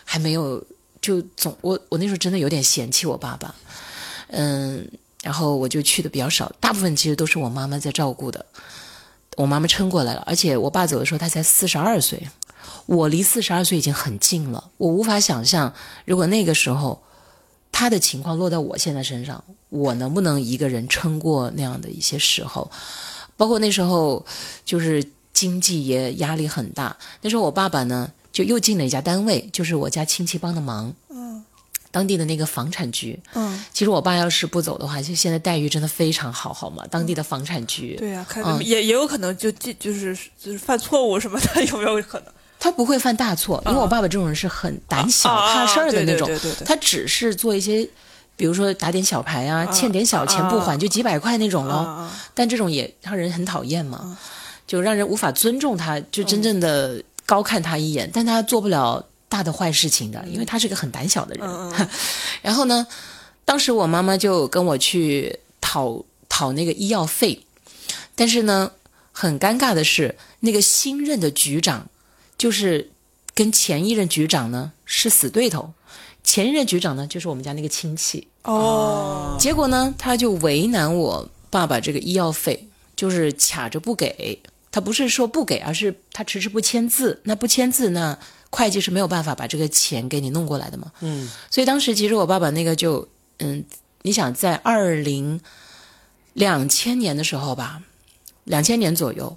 还没有，就总我我那时候真的有点嫌弃我爸爸，嗯，然后我就去的比较少，大部分其实都是我妈妈在照顾的。我妈妈撑过来了，而且我爸走的时候他才四十二岁，我离四十二岁已经很近了，我无法想象，如果那个时候他的情况落到我现在身上，我能不能一个人撑过那样的一些时候？包括那时候就是经济也压力很大，那时候我爸爸呢就又进了一家单位，就是我家亲戚帮的忙，嗯。当地的那个房产局。嗯，其实我爸要是不走的话，就现在待遇真的非常好，好吗？当地的房产局，对呀，看嗯。也也有可能就就就是就是犯错误什么的，(laughs) 有没有可能？他不会犯大错，因为我爸爸这种人是很胆小、怕事儿的那种。啊对对对他只是做一些，比如说打点小牌啊，啊欠点小钱不还，啊就几百块那种咯。啊但这种也让人很讨厌嘛，就让人无法尊重他，就真正的高看他一眼。但他做不了大的坏事情的，因为他是个很胆小的人。(laughs) 然后呢，当时我妈妈就跟我去讨讨那个医药费，但是呢，很尴尬的是，那个新任的局长就是跟前一任局长呢是死对头，前一任局长呢就是我们家那个亲戚，哦，结果呢他就为难我爸爸这个医药费，就是卡着不给。他不是说不给，而是他迟迟不签字。那不签字，那会计是没有办法把这个钱给你弄过来的嘛。嗯，所以当时其实我爸爸那个就，嗯，你想在二零两千年的时候吧，两千年左右，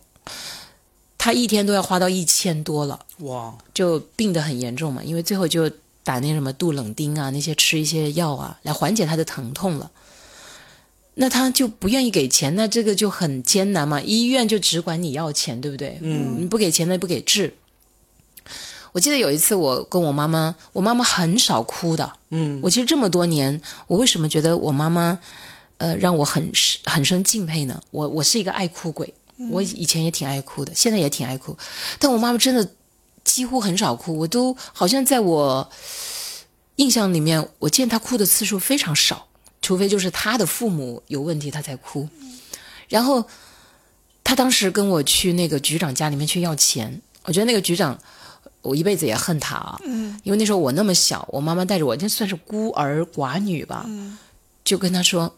他一天都要花到一千多了，哇，就病得很严重嘛，因为最后就打那什么杜冷丁啊，那些吃一些药啊，来缓解他的疼痛了。那他就不愿意给钱，那这个就很艰难嘛。医院就只管你要钱，对不对？嗯，你不给钱，那不给治。我记得有一次，我跟我妈妈，我妈妈很少哭的。嗯，我其实这么多年，我为什么觉得我妈妈，呃，让我很很生敬佩呢？我我是一个爱哭鬼，我以前也挺爱哭的，现在也挺爱哭，但我妈妈真的几乎很少哭，我都好像在我印象里面，我见她哭的次数非常少，除非就是他的父母有问题，他才哭。然后他当时跟我去那个局长家里面去要钱，我觉得那个局长。我一辈子也恨他啊，嗯因为那时候我那么小，我妈妈带着我，就算是孤儿寡女吧，嗯就跟他说，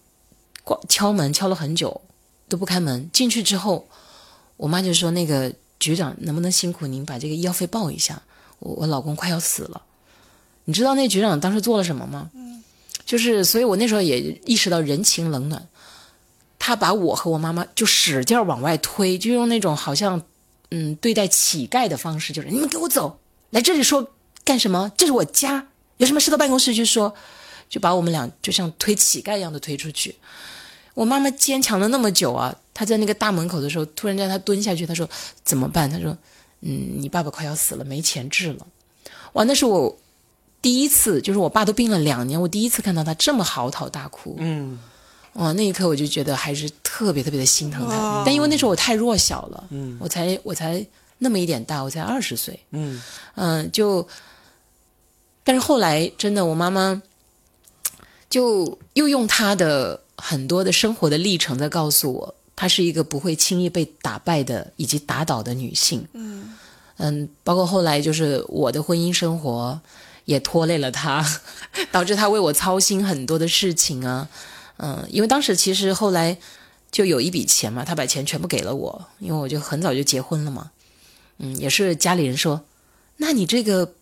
挂敲门敲了很久都不开门。进去之后，我妈就说：“那个局长能不能辛苦您把这个医药费报一下？”我我老公快要死了。你知道那局长当时做了什么吗？就是，所以我那时候也意识到人情冷暖。他把我和我妈妈就使劲往外推，就用那种好像嗯对待乞丐的方式，就是你们给我走，来这里说干什么？这是我家，有什么事到办公室去说，就把我们俩就像推乞丐一样的推出去。我妈妈坚强了那么久啊，她在那个大门口的时候，突然间她蹲下去，她说怎么办？她说嗯，你爸爸快要死了，没钱治了。哇，那是我第一次，就是我爸都病了两年，我第一次看到他这么嚎啕大哭。嗯，哇，那一刻我就觉得还是特别特别的心疼他。但因为那时候我太弱小了，嗯，我才我才那么一点大，我才二十岁，嗯嗯，就，但是后来真的，我妈妈就又用她的很多的生活的历程在告诉我，她是一个不会轻易被打败的以及打倒的女性。嗯嗯，包括后来就是我的婚姻生活也拖累了他，(laughs) 导致他为我操心很多的事情啊。嗯，因为当时其实后来就有一笔钱嘛，他把钱全部给了我，因为我就很早就结婚了嘛。嗯，也是家里人说，那你这个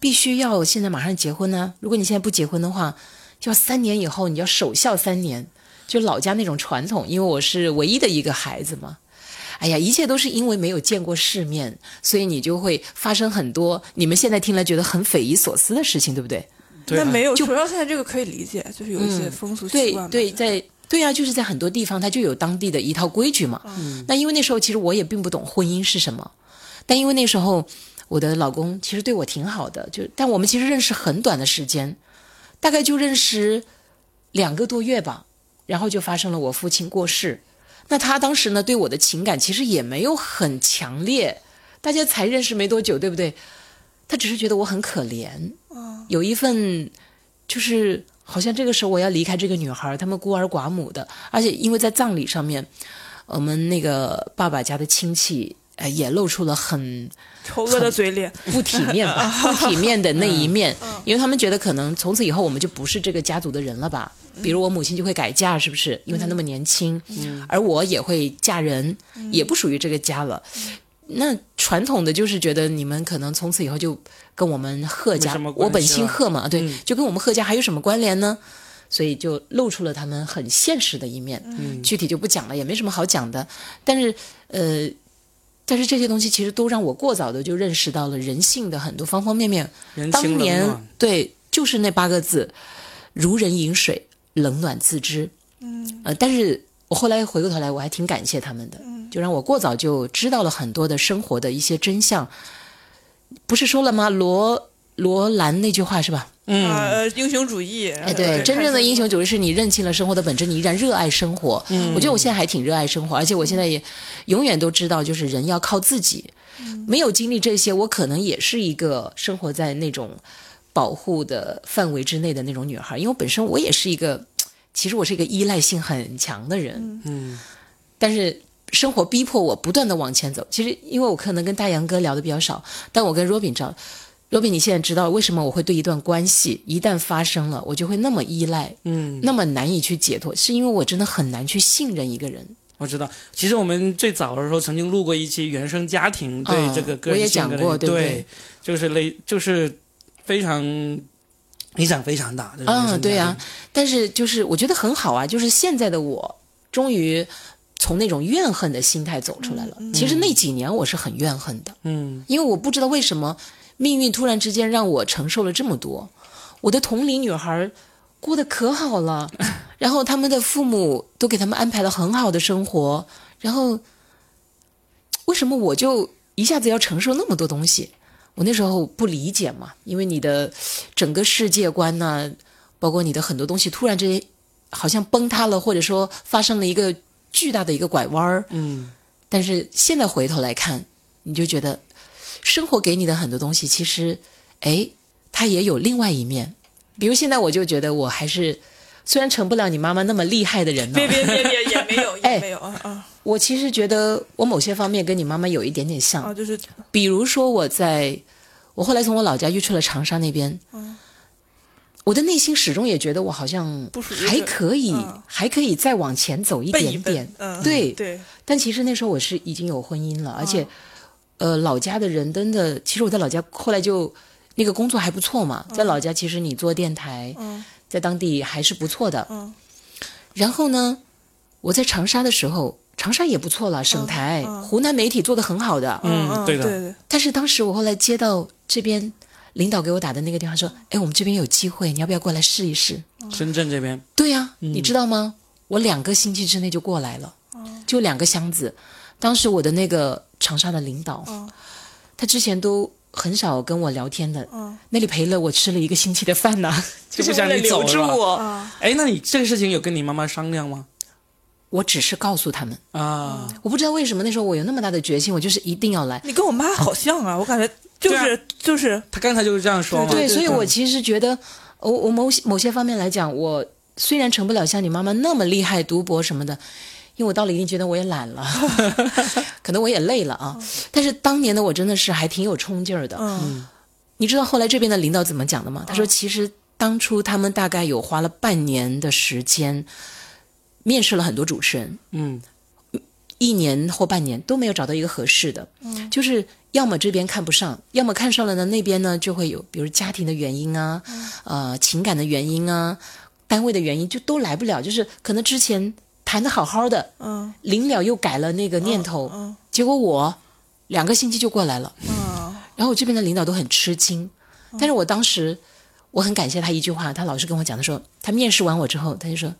必须要现在马上结婚呢、如果你现在不结婚的话，就要三年以后你要守孝三年，就老家那种传统。因为我是唯一的一个孩子嘛。哎呀，一切都是因为没有见过世面，所以你就会发生很多你们现在听来觉得很匪夷所思的事情，对不对？对啊那没有，就主要现在这个可以理解，就是有一些嗯风俗习惯嘛。对，在对呀、就是在很多地方它就有当地的一套规矩嘛。那因为那时候其实我也并不懂婚姻是什么，但因为那时候我的老公其实对我挺好的，就但我们其实认识很短的时间，大概就认识两个多月吧，然后就发生了我父亲过世。那他当时呢对我的情感其实也没有很强烈，大家才认识没多久，对不对？他只是觉得我很可怜，有一份就是好像这个时候我要离开这个女孩，他们孤儿寡母的，而且因为在葬礼上面，我们那个爸爸家的亲戚。呃，也露出了很丑恶的嘴脸，不体面吧，(laughs) 不体面的那一面，因为他们觉得可能从此以后我们就不是这个家族的人了吧。比如我母亲就会改嫁，是不是？因为她那么年轻，而我也会嫁人，也不属于这个家了。那传统的就是觉得你们可能从此以后就跟我们贺家我本姓贺嘛，对，嗯。就跟我们贺家还有什么关联呢？所以就露出了他们很现实的一面，具体就不讲了，也没什么好讲的。但是，呃，但是这些东西其实都让我过早的就认识到了人性的很多方方面面。人情冷当年，对，就是那八个字：如人饮水，冷暖自知。嗯，呃，但是我后来回过头来，我还挺感谢他们的，就让我过早就知道了很多的生活的一些真相。不是说了吗？罗罗兰那句话是吧？嗯，呃，英雄主义。哎，对，真正的英雄主义是你认清了生活的本质，你依然热爱生活。嗯，我觉得我现在还挺热爱生活，而且我现在也永远都知道，就是人要靠自己。没有经历这些，我可能也是一个生活在那种保护的范围之内的那种女孩，因为我本身我也是一个，其实我是一个依赖性很强的人。嗯，但是生活逼迫我不断的往前走。其实因为我可能跟大杨哥聊的比较少，但我跟 Robin 知道，Robin 你现在知道为什么我会对一段关系一旦发生了，我就会那么依赖，嗯，那么难以去解脱，是因为我真的很难去信任一个人。我知道。其实我们最早的时候曾经录过一期原生家庭对嗯这个个我也人性格的讲过对对对就是类就是非常影响非常大。嗯，对呀、但是就是我觉得很好啊，就是现在的我终于从那种怨恨的心态走出来了。其实那几年我是很怨恨的，嗯，因为我不知道为什么命运突然之间让我承受了这么多。我的同龄女孩过得可好了，(laughs) 然后他们的父母都给他们安排了很好的生活，然后为什么我就一下子要承受那么多东西？我那时候不理解嘛，因为你的整个世界观呢、包括你的很多东西突然之间好像崩塌了，或者说发生了一个巨大的一个拐弯儿。嗯，但是现在回头来看，你就觉得生活给你的很多东西，其实，哎，它也有另外一面。比如现在我就觉得我还是虽然成不了你妈妈那么厉害的人呢、别别别别，也没有 (laughs) 哎也没有啊啊。我其实觉得我某些方面跟你妈妈有一点点像。啊，就是。比如说我在，我后来从我老家又去了长沙那边，我的内心始终也觉得我好像还可以，嗯。还可以再往前走一点点。嗯，对。对，但其实那时候我是已经有婚姻了，而且，呃老家的人真的，其实我在老家后来就那个工作还不错嘛，在老家其实你做电台，嗯在当地还是不错的。嗯然后呢，我在长沙的时候，长沙也不错了，省台、湖南媒体做的很好的。嗯对的但是当时我后来接到这边领导给我打的那个电话说，哎，我们这边有机会，你要不要过来试一试？深圳这边，对呀、你知道吗？我两个星期之内就过来了，就两个箱子。当时我的那个长沙的领导，他之前都很少跟我聊天的，那里陪了我吃了一个星期的饭呢，(laughs) 就不想你走留住我。啊，(laughs) 哎，那你这个事情有跟你妈妈商量吗？我只是告诉他们，啊，我不知道为什么那时候我有那么大的决心，我就是一定要来。你跟我妈好像啊，我感觉就是、对就是他刚才就是这样说嘛。对，对所以我其实觉得，我我某某些方面来讲，我虽然成不了像你妈妈那么厉害，读博什么的，因为我到了一定阶段我也懒了，(laughs) (laughs) 可能我也累了啊。但是当年的我真的是还挺有冲劲儿的。嗯。你知道后来这边的领导怎么讲的吗？他说，其实当初他们大概有花了半年的时间，面试了很多主持人，嗯，一年或半年都没有找到一个合适的，嗯。就是要么这边看不上，要么看上了呢，那边呢就会有，比如家庭的原因啊，呃，情感的原因啊，单位的原因，就都来不了。就是可能之前谈的好好的，嗯临了又改了那个念头，嗯结果我两个星期就过来了，嗯然后我这边的领导都很吃惊，但是我当时我很感谢他一句话，他老是跟我讲的说，他面试完我之后，他就说，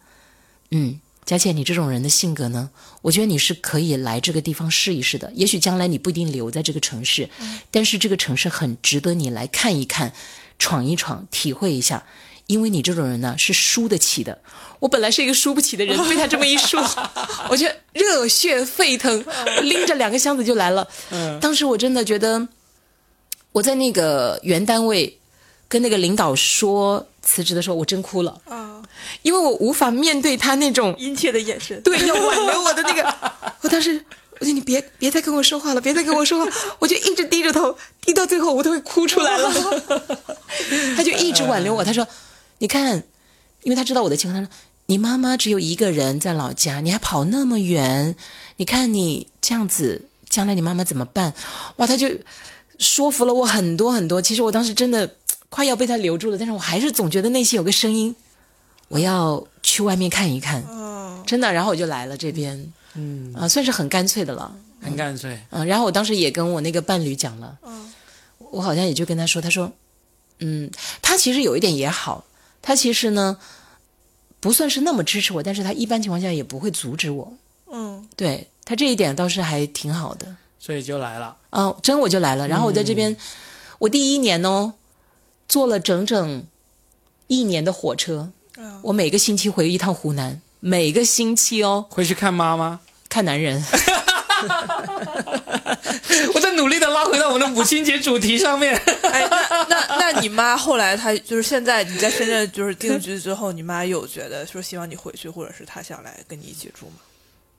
嗯，佳倩，你这种人的性格呢，我觉得你是可以来这个地方试一试的。也许将来你不一定留在这个城市，但是这个城市很值得你来看一看、闯一闯、体会一下。因为你这种人呢是输得起的。我本来是一个输不起的人，(laughs) 被他这么一说，(laughs) 我就热血沸腾，拎着两个箱子就来了。当时我真的觉得，我在那个原单位跟那个领导说辞职的时候，我真哭了，啊，因为我无法面对他那种殷切的眼神，对要挽留我的那个，(laughs) 我当时。我说你别别再跟我说话了，别再跟我说话，我就一直低着头，低到最后我都会哭出来了。他就一直挽留我，他说：“你看，因为他知道我的情况，他说你妈妈只有一个人在老家，你还跑那么远，你看你这样子，将来你妈妈怎么办？”哇，他就说服了我很多很多。其实我当时真的快要被他留住了，但是我还是总觉得内心有个声音，我要去外面看一看。嗯真的，然后我就来了这边，嗯啊，算是很干脆的了，很干脆。嗯，然后我当时也跟我那个伴侣讲了，嗯我好像也就跟他说，他说，嗯，他其实有一点也好，他其实呢不算是那么支持我，但是他一般情况下也不会阻止我，嗯。对他这一点倒是还挺好的，所以就来了。啊，真我就来了，然后我在这边，我第一年哦，坐了整整一年的火车，嗯。我每个星期回一趟湖南，每个星期哦，回去看妈妈，看男人。(laughs) 努力的拉回到我们的母亲节主题上面。哎，那那那你妈后来她就是现在你在深圳就是定居之后，你妈有觉得说希望你回去，或者是她想来跟你一起住吗？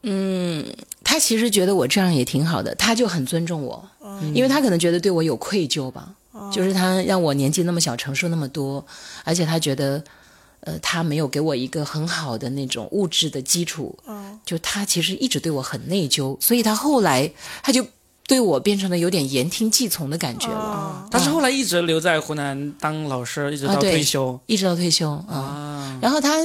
嗯，她其实觉得我这样也挺好的，她就很尊重我，因为她可能觉得对我有愧疚吧，就是她让我年纪那么小承受那么多，而且她觉得，呃，他没有给我一个很好的那种物质的基础，嗯就他其实一直对我很内疚，所以他后来他就对我变成了有点言听计从的感觉了，哦但是后来一直留在湖南当老师，一直到退休。一直到退休啊。啊，然后他，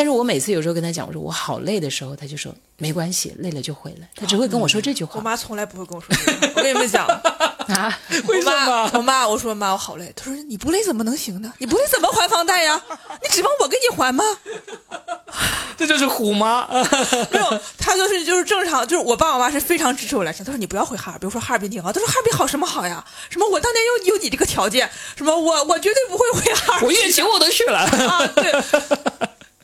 但是我每次有时候跟他讲，我说我好累的时候，他就说没关系，累了就回来，他只会跟我说这句话我、妈从来不会跟我说这个。我跟你们讲，(laughs) 啊。我妈，我妈，我说妈，我好累。她说你不累怎么能行呢？你不累怎么还房贷呀？你指望我给你还吗？这就是虎妈。(laughs) 没有，她就是就是正常，就是我爸我妈是非常支持我来上。她说你不要回哈尔滨，我说哈尔滨挺好。她说哈尔滨好什么好呀？什么我当年有有你这个条件，什么我我绝对不会回哈尔滨。我月球我都去了。啊，对。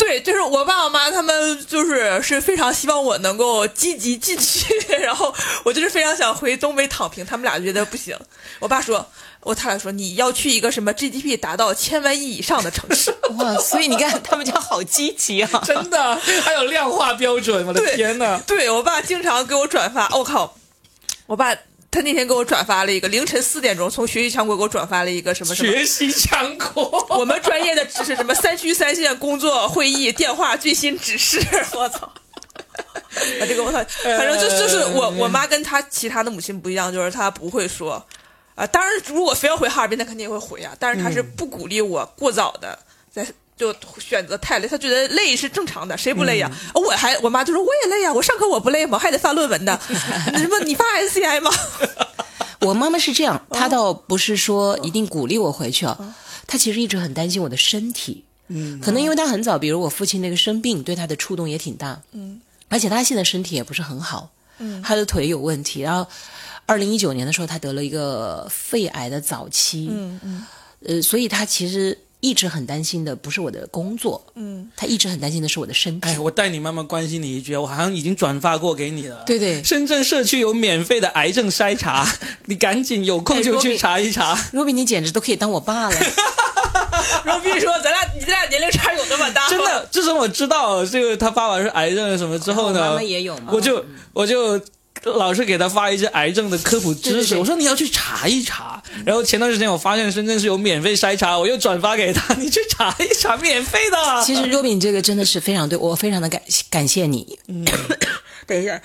对，就是我爸我妈他们就是是非常希望我能够积极进取，(laughs) 然后我就是非常想回东北躺平，他们俩觉得不行。我爸说，我他俩说你要去一个什么 GDP 达到千万亿以上的城市，(laughs) 哇，所以你看他们家好积极啊！(laughs) 真的，还有量化标准，我的天呐！对我爸经常给我转发，我、靠，我爸他那天给我转发了一个凌晨四点钟从学习强国给我转发了一个什么什么。学习强国，我们专业的指示什么三区三线工作会议电话最新指示，(laughs) 我操！(laughs) 啊这个我操，反正就就是我我妈跟她其他的母亲不一样，就是她不会说，啊、当然如果非要回哈尔滨，她肯定也会回啊，但是她是不鼓励我过早的在。就选择太累，他觉得累是正常的，谁不累呀？啊我还我妈就说我也累呀，我上课我不累吗？还得发论文呢。(laughs) 什么你发 SCI 吗？(laughs) 我妈妈是这样，哦她倒不是说一定鼓励我回去啊，她其实一直很担心我的身体。嗯，可能因为她很早，比如我父亲那个生病，对她的触动也挺大。嗯，而且她现在身体也不是很好。嗯，她的腿有问题，然后二零一九年的时候，她得了一个肺癌的早期。嗯嗯呃，所以她其实一直很担心的不是我的工作，嗯，他一直很担心的是我的身体。哎，我代你妈妈关心你一句，我好像已经转发过给你了。对对深圳社区有免费的癌症筛查，(laughs) 你赶紧有空就去查一查。若比，你简直都可以当我爸了。(laughs) 罗宾说：“咱俩你咱俩年龄差有那么大？真的，自从我知道这个他爸爸是癌症什么之后呢，我妈妈也有嘛我就我就老是给他发一些癌症的科普知识，我说你要去查一查。然后前段时间我发现深圳是有免费筛查，我又转发给他，(laughs) 你去查一查，免费的。其实若比，你这个真的是非常对我非常的感感谢你。嗯。(coughs) 等一下，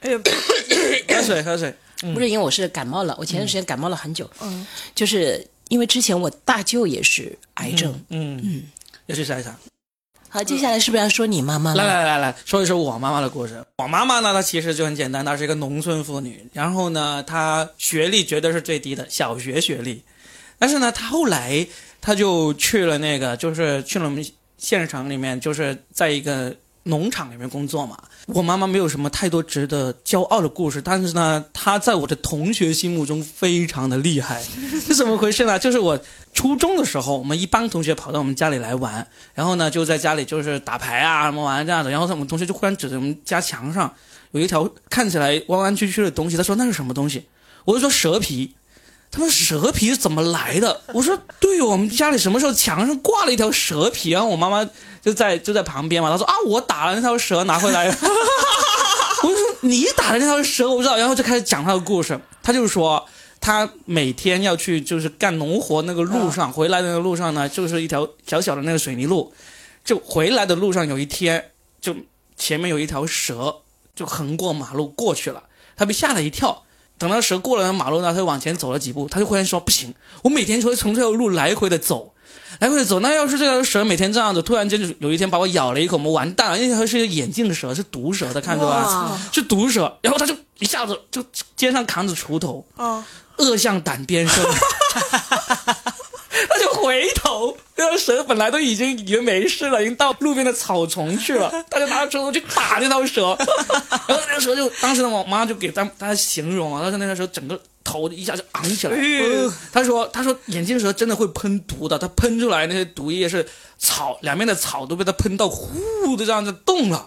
哎呀，(coughs) 喝水喝水，不是因为我是感冒了，我前段时间感冒了很久，嗯，就是因为之前我大舅也是癌症。嗯。嗯，要去筛查。好，接下来是不是要说你妈妈了？来来来来，说一说我妈妈的故事。我妈妈呢，她其实就很简单，她是一个农村妇女，然后呢，她学历绝对是最低的，小学学历。但是呢，她后来她就去了那个，就是去了我们县城里面，就是在一个农场里面工作嘛。我妈妈没有什么太多值得骄傲的故事，但是呢，她在我的同学心目中非常的厉害。(laughs) 是怎么回事呢？就是我初中的时候，我们一帮同学跑到我们家里来玩，然后呢就在家里就是打牌啊什么玩这样子，然后我们同学就忽然指着我们家墙上有一条看起来弯弯曲曲的东西，他说那是什么东西？我就说蛇皮。他说蛇皮是怎么来的？我说对，我们家里什么时候墙上挂了一条蛇皮？然后我妈妈就在就在旁边嘛，他说啊，我打了那条蛇拿回来。(laughs) 我说你打的那条蛇我不知道，然后就开始讲他的故事。他就说他每天要去就是干农活那个路上，回来的那个路上呢，就是一条小小的那个水泥路，就回来的路上有一天就前面有一条蛇就横过马路过去了，他被吓了一跳。等到蛇过了那马路呢，他就往前走了几步，他就忽然说：“不行，我每天就会从这条路来回的走，来回走。那要是这条蛇每天这样子，突然间就有一天把我咬了一口，我们完蛋了。因为它是一个眼镜蛇，是毒蛇的，看出来是毒蛇。然后他就一下子就肩上扛着锄头，啊，恶向胆边生。(laughs) 他就回头，那条蛇本来都已经已经没事了，已经到路边的草丛去了，他就拿着锄头去打那条蛇，(laughs) 然后那条蛇就当时呢，我妈就给他他形容啊，他说那条蛇整个头一下就昂起来，哎他说他说眼镜蛇真的会喷毒的，它喷出来那些毒液是草两边的草都被它喷到呼的这样子动了，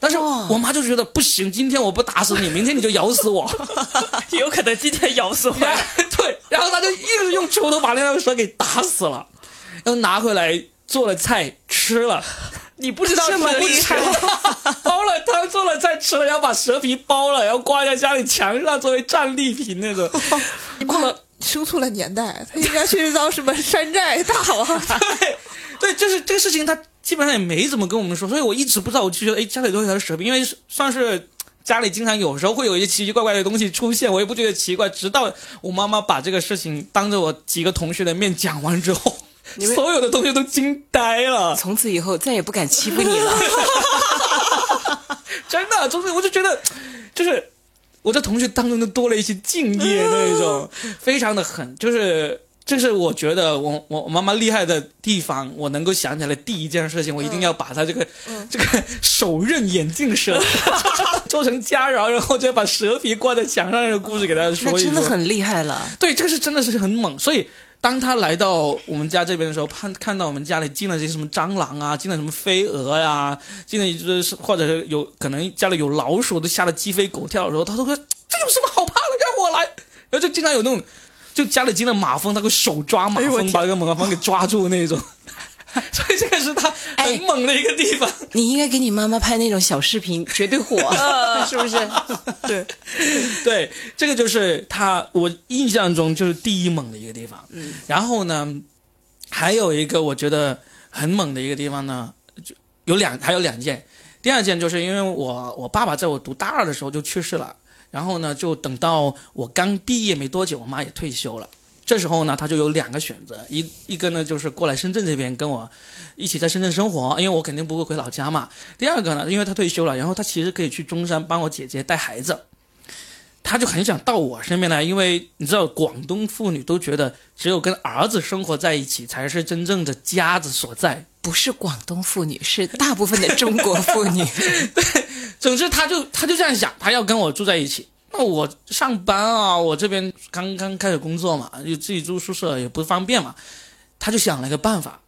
但是我妈就觉得不行，今天我不打死你，明天你就咬死我。(laughs) 有可能今天咬死我。(laughs) 对，然后他就硬是用锄头把那条蛇给打死了，然后拿回来做了菜吃了，(laughs) 你不知道这么厉厉害了汤做了菜吃了，然后把蛇皮包了，然后挂在家里墙上作为战利品那种。(laughs) 你妈妈生错了年代，他应该去当什么山寨大 (laughs) 王。对，对，就是这个事情，他基本上也没怎么跟我们说，所以我一直不知道，我就觉得，哎，家里都有条蛇皮，因为算是家里经常有时候会有一些奇奇怪怪的东西出现，我也不觉得奇怪。直到我妈妈把这个事情当着我几个同学的面讲完之后，所有的同学都惊呆了，从此以后再也不敢欺负你了。(laughs) 真的，就是我就觉得，就是我在同学当中都多了一些敬业 (laughs) 那种，非常的狠，就是。这是我觉得我我我妈妈厉害的地方，我能够想起来第一件事情，我一定要把她这个、这个手刃眼镜蛇 (laughs) 做成家饶，然后再把蛇皮挂在墙上，这个故事给大家说一说。那真的很厉害了。对，这个是真的是很猛。所以当他来到我们家这边的时候，看看到我们家里进了些什么蟑螂啊，进了什么飞蛾呀、进了就是或者是有可能家里有老鼠，都吓得鸡飞狗跳的时候，他都会这有什么好怕的，让我来。然后就经常有那种，就家里进了马蜂，他会手抓马蜂，把这个马蜂给抓住那种。(laughs) 所以这个是他哎很猛的一个地方。你应该给你妈妈拍那种小视频，绝对火，(laughs) 是不是？对，(laughs) 对，这个就是他，我印象中就是第一猛的一个地方。嗯，然后呢，还有一个我觉得很猛的一个地方呢，就有两，还有两件。第二件就是因为我我爸爸在我读大二的时候就去世了，然后呢，就等到我刚毕业没多久，我妈也退休了。这时候呢，她就有两个选择，一一个呢就是过来深圳这边跟我一起在深圳生活，因为我肯定不会回老家嘛。第二个呢，因为她退休了，然后她其实可以去中山帮我姐姐带孩子，他就很想到我身边来，因为你知道广东妇女都觉得只有跟儿子生活在一起才是真正的家子所在。不是广东妇女，是大部分的中国妇女。(laughs) (laughs) 总之，他就他就这样想，他要跟我住在一起。那我上班啊，我这边刚刚开始工作嘛，就自己住宿舍也不方便嘛。他就想了一个办法，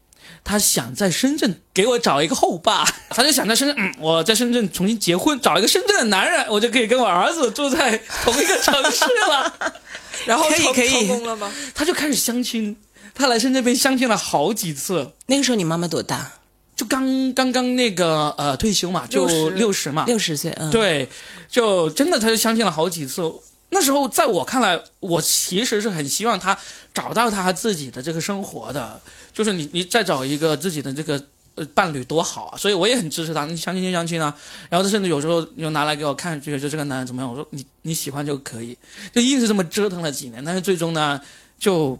他想在深圳给我找一个后爸，他就想在深圳，嗯，我在深圳重新结婚，找一个深圳的男人，我就可以跟我儿子住在同一个城市了。(laughs) 然后成可以可以成功了吗？他就开始相亲，他来深圳这边相亲了好几次，那个时候你妈妈多大？就刚刚刚那个呃退休嘛，就60六十嘛，六十岁。嗯，对，就真的他就相亲了好几次。那时候在我看来，我其实是很希望他找到他自己的这个生活的，就是你你再找一个自己的这个呃伴侣多好啊！所以我也很支持他，你相亲就相亲啊。然后他甚至有时候又拿来给我看，觉得这个男人怎么样？我说你你喜欢就可以，就硬是这么折腾了几年，但是最终呢就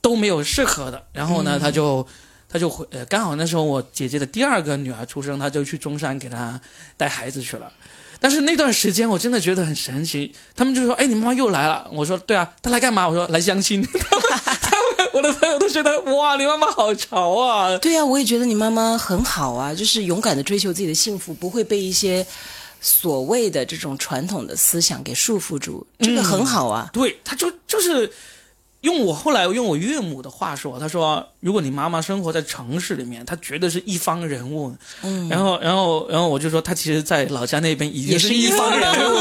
都没有适合的。然后呢，他就。他就回，呃，刚好那时候我姐姐的第二个女儿出生，他就去中山给她带孩子去了。但是那段时间我真的觉得很神奇，他们就说：“哎，你妈妈又来了。”我说：“对啊，她来干嘛？”我说：“来相亲。(laughs) ”他们他们我的朋友都觉得哇，你妈妈好潮啊！对呀、我也觉得你妈妈很好啊，就是勇敢的追求自己的幸福，不会被一些所谓的这种传统的思想给束缚住，这个很好啊。对，他就就是用我后来用我岳母的话说，她说：“如果你妈妈生活在城市里面，她绝对是一方人物。”嗯，然后然后然后我就说，她其实，在老家那边已经也是一方一方人物，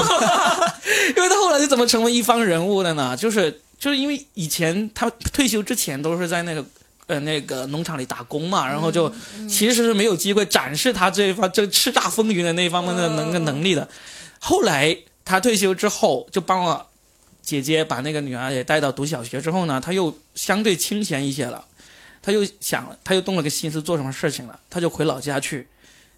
(laughs) 因为她后来是怎么成为一方人物的呢？就是就是因为以前她退休之前都是在那个。呃，那个农场里打工嘛，然后就其实是没有机会展示他这一方这叱咤风云的那一方面的能个能力的。后来他退休之后，就帮我姐姐把那个女儿也带到读小学之后呢，她又相对清闲一些了，她又想了，他又动了个心思做什么事情了，她就回老家去，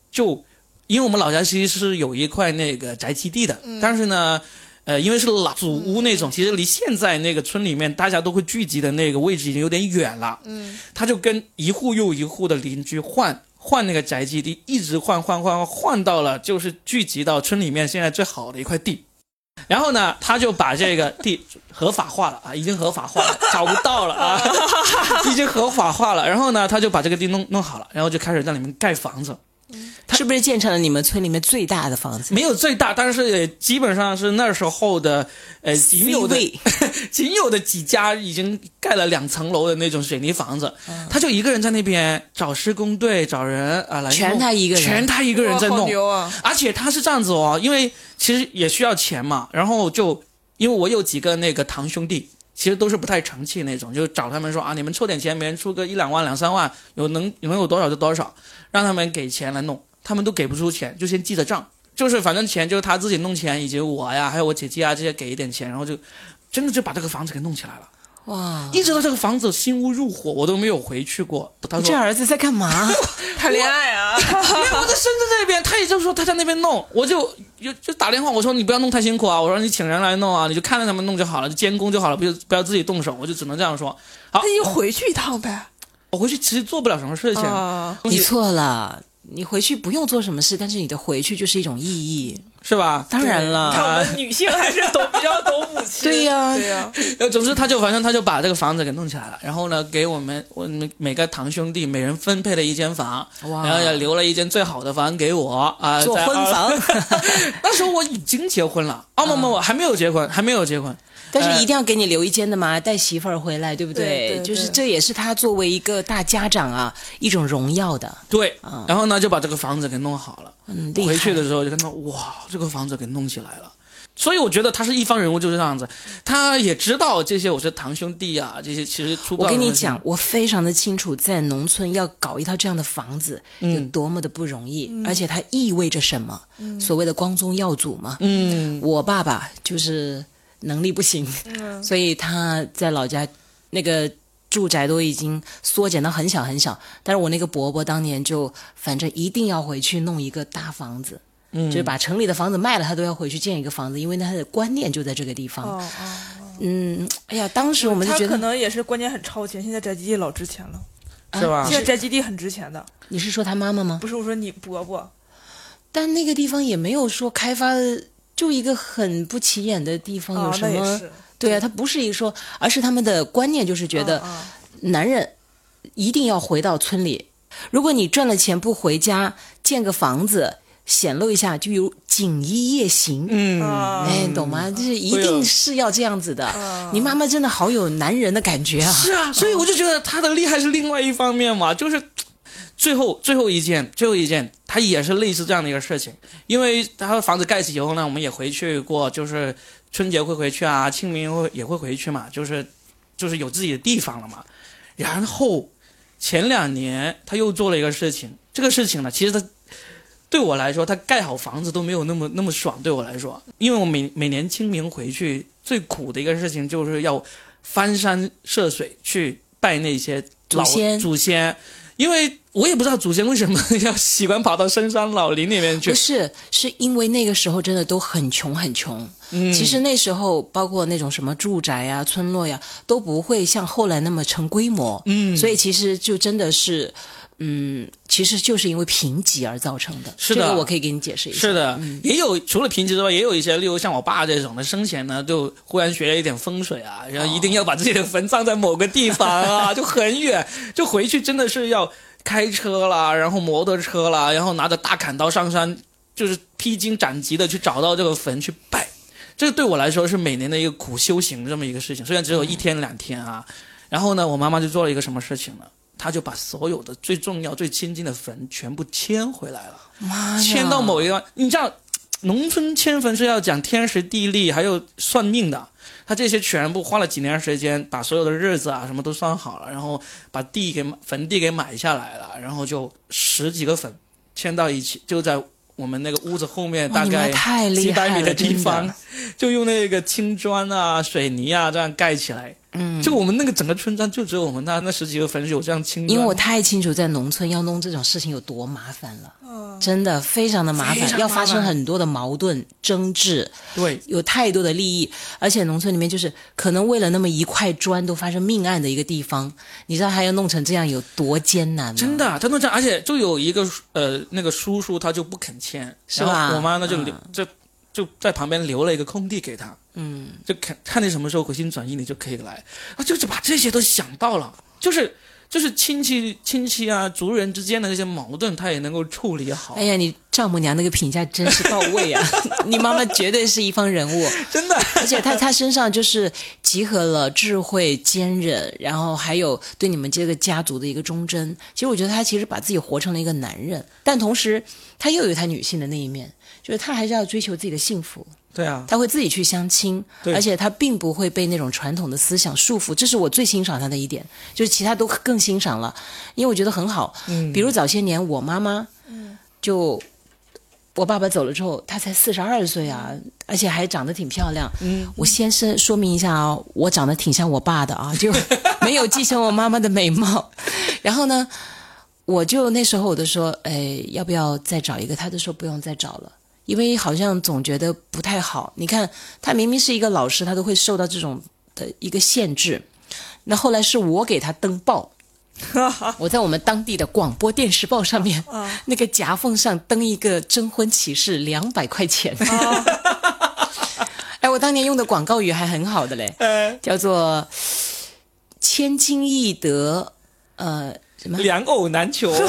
就因为我们老家其实是有一块那个宅基地的，但是呢。呃，因为是老祖屋那种，其实离现在那个村里面大家都会聚集的那个位置已经有点远了。嗯，他就跟一户又一户的邻居换换那个宅基地，一直换换换换到了就是聚集到村里面现在最好的一块地。然后呢，他就把这个 (laughs) 地合法化了啊，已经合法化了，找不到了啊，(laughs) 已经合法化了。然后呢，他就把这个地弄弄好了，然后就开始在里面盖房子。是不是建成了你们村里面最大的房子？没有最大，但是也基本上是那时候的呃仅有的 (laughs) 仅有的几家已经盖了两层楼的那种水泥房子，他就一个人在那边找施工队找人啊来弄。全他一个人。全他一个人在弄，啊！而且他是这样子哦，因为其实也需要钱嘛，然后就因为我有几个那个堂兄弟，其实都是不太成器那种，就找他们说啊，你们凑点钱，每人出个一两万、两三万，有能能有多少就多少，让他们给钱来弄，他们都给不出钱，就先记着账，就是反正钱就是他自己弄钱，以及我呀，还有我姐姐啊这些给一点钱，然后就真的就把这个房子给弄起来了。哇，一直到这个房子新屋入伙，我都没有回去过。他说你这儿子在干嘛？(laughs) 谈恋爱啊！因为我在深圳那边，他也就说他在那边弄，我就就就打电话，我说你不要弄太辛苦啊，我说你请人来弄啊，你就看着他们弄就好了，就监工就好了，不就不要自己动手，我就只能这样说。好那，你回去一趟呗。我回去其实做不了什么事情，啊，你错了，你回去不用做什么事，但是你的回去就是一种意义。是吧？当然了，看我们女性还是懂比较懂母亲。(laughs) 对呀对呀。呃，总之他就反正他就把这个房子给弄起来了，然后呢，给我们我们每个堂兄弟每人分配了一间房，然后也留了一间最好的房给我啊，做婚房，(laughs) 那时候我已经结婚了，哦，不不我，还没有结婚，还没有结婚。但是一定要给你留一间的嘛，带媳妇儿回来，对不对对就是这也是他作为一个大家长啊一种荣耀的。对啊，然后呢就把这个房子给弄好了。回去的时候就看到哇，这个房子给弄起来了。所以我觉得他是一方人物，就是这样子。他也知道这些我是堂兄弟啊，这些其实出不我跟你讲，我非常的清楚，在农村要搞一套这样的房子嗯有多么的不容易，而且它意味着什么？所谓的光宗耀祖嘛。嗯，我爸爸就是能力不行，所以他在老家那个住宅都已经缩减到很小很小。但是我那个伯伯当年就反正一定要回去弄一个大房子，嗯就是把城里的房子卖了，他都要回去建一个房子，因为他的观念就在这个地方。哦哦，嗯，哎呀，当时我们就他可觉得能也是观念很超前，现在宅基地老值钱了，是吧现？在宅基地很值钱的，你是说他妈妈吗？不是我说你伯伯，但那个地方也没有说开发的，就一个很不起眼的地方，有哦，什么？对啊，他不是一说，而是他们的观念就是觉得男人一定要回到村里，如果你赚了钱不回家建个房子显露一下，就有锦衣夜行。嗯，啊哎，懂吗？就是一定是要这样子的。嗯你妈妈真的好有男人的感觉啊！是啊，所以我就觉得他的厉害是另外一方面嘛，就是最后最后一件最后一件，他也是类似这样的一个事情，因为他房子盖起以后呢，我们也回去过，就是春节会回去啊，清明会也会回去嘛，就是就是有自己的地方了嘛。然后前两年他又做了一个事情，这个事情呢，其实他对我来说，他盖好房子都没有那么那么爽。对我来说，因为我每每年清明回去最苦的一个事情就是要翻山涉水去拜那些老祖先祖先，因为我也不知道祖先为什么 (laughs) 要喜欢跑到深山老林里面去不。是，是因为那个时候真的都很穷很穷。嗯，其实那时候包括那种什么住宅呀、村落呀，都不会像后来那么成规模。嗯，所以其实就真的是，嗯，其实就是因为贫瘠而造成的。是的这个我可以给你解释一下。是的，也有除了贫瘠之外，也有一些，例如像我爸这种的，生前呢就忽然学了一点风水啊，然后一定要把自己的坟葬在某个地方啊，(laughs) 就很远，就回去真的是要开车啦，然后摩托车啦，然后拿着大砍刀上山，就是披荆斩棘的去找到这个坟去拜。这个对我来说是每年的一个苦修行这么一个事情，虽然只有一天两天啊。然后呢，我妈妈就做了一个什么事情呢？她就把所有的最重要、最亲近的坟全部迁回来了。迁到某一个，你知道，农村迁坟是要讲天时地利，还有算命的。他这些全部花了几年时间，把所有的日子啊什么都算好了，然后把地给坟地给买下来了，然后就十几个坟迁到一起，就在我们那个屋子后面大概几百米的地方，就用那个青砖啊、水泥啊这样盖起来。嗯，就我们那个整个村庄就只有我们那那十几个坟是有这样青砖。因为我太清楚在农村要弄这种事情有多麻烦了，嗯。真的非常的麻烦，要发生很多的矛盾争执，对。有太多的利益，而且农村里面就是可能为了那么一块砖都发生命案的一个地方，你知道还要弄成这样有多艰难吗？真的，他弄成，而且就有一个呃那个叔叔他就不肯签，是吧？我妈呢就就就在旁边留了一个空地给他，嗯，就看看你什么时候回心转意，你就可以来，啊，就是把这些都想到了，就是就是亲戚亲戚啊族人之间的那些矛盾，他也能够处理好，哎呀，你丈母娘那个评价真是到位啊！(laughs) 你妈妈绝对是一方人物，真的，而且她她身上就是集合了智慧、坚韧，然后还有对你们这个家族的一个忠贞。其实我觉得她其实把自己活成了一个男人，但同时她又有她女性的那一面，就是他还是要追求自己的幸福。对啊，他会自己去相亲，对而且他并不会被那种传统的思想束缚，这是我最欣赏他的一点。就是其他都更欣赏了，因为我觉得很好。嗯，比如早些年我妈妈，嗯就我爸爸走了之后，她才四十二岁啊，而且还长得挺漂亮。嗯，我先生说明一下啊，我长得挺像我爸的啊，就 (laughs) 没有继承我妈妈的美貌。然后呢，我就那时候我就说，哎，要不要再找一个？他就说不用再找了。因为好像总觉得不太好。你看，他明明是一个老师，他都会受到这种的一个限制。那后来是我给他登报，(laughs) 我在我们当地的广播电视报上面，(laughs) 那个夹缝上登一个征婚启事，两百块钱。(laughs) 哎，我当年用的广告语还很好的嘞，叫做“千金易得”，呃，什么？两偶难求，家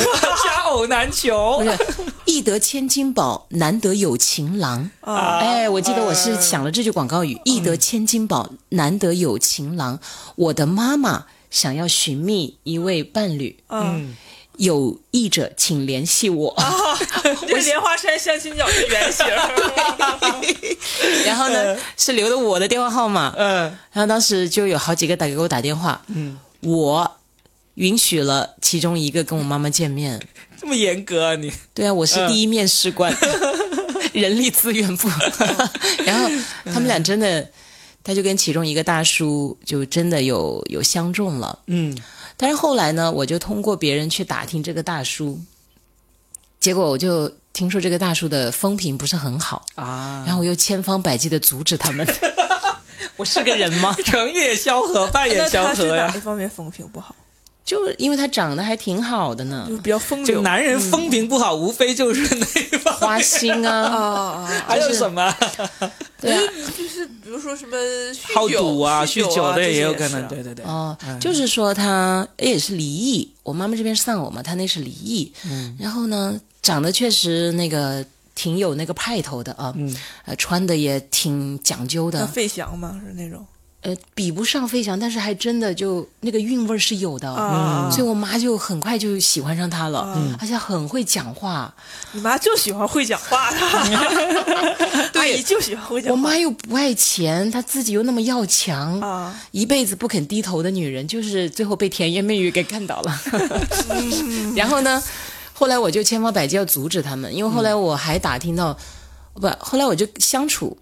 偶难求不。是“易得千金宝，难得有情郎”。啊哎，我记得我是想了这句广告语：“易得千金宝，难得有情郎。”我的妈妈想要寻觅一位伴侣，嗯，有意者请联系我。(laughs) 这是莲花山相亲角的原型。然后呢，是留的我的电话号码。嗯，然后当时就有好几个打给我打电话，嗯，我允许了其中一个跟我妈妈见面。这么严格啊你？对啊，我是第一面试官，人力资源部。(laughs) 然后他们俩真的他就跟其中一个大叔就真的有有相中了。嗯，但是后来呢，我就通过别人去打听这个大叔，结果我就听说这个大叔的风评不是很好，啊，然后我又千方百计的阻止他们。(laughs) 我是个人吗？(laughs) 成也萧何，败也萧何呀他哪一。方面风评不好？就因为他长得还挺好的呢。就，比较风流。男人风评不好，无非就是那一方。花心啊。啊，(laughs) 啊啊！还有什么？对啊，就是比如说什么酗好酒赌啊、酗酗酒的啊也有可能。对对对。哦，嗯。就是说他也是离异，我妈妈这边是丧偶嘛，他那是离异，嗯。然后呢，长得确实那个挺有那个派头的啊，嗯。呃，穿的也挺讲究的，像费翔嘛，是那种呃，比不上飞翔，但是还真的就那个韵味是有的。啊。所以我妈就很快就喜欢上他了，嗯而且很会讲话。你妈就喜欢会讲话的，(laughs) 阿姨就喜欢会讲话。我妈又不爱钱，她自己又那么要强，啊，一辈子不肯低头的女人，就是最后被甜言蜜语给干倒了。(laughs) 然后呢，后来我就千方百计要阻止他们，因为后来我还打听到，不，后来我就相处，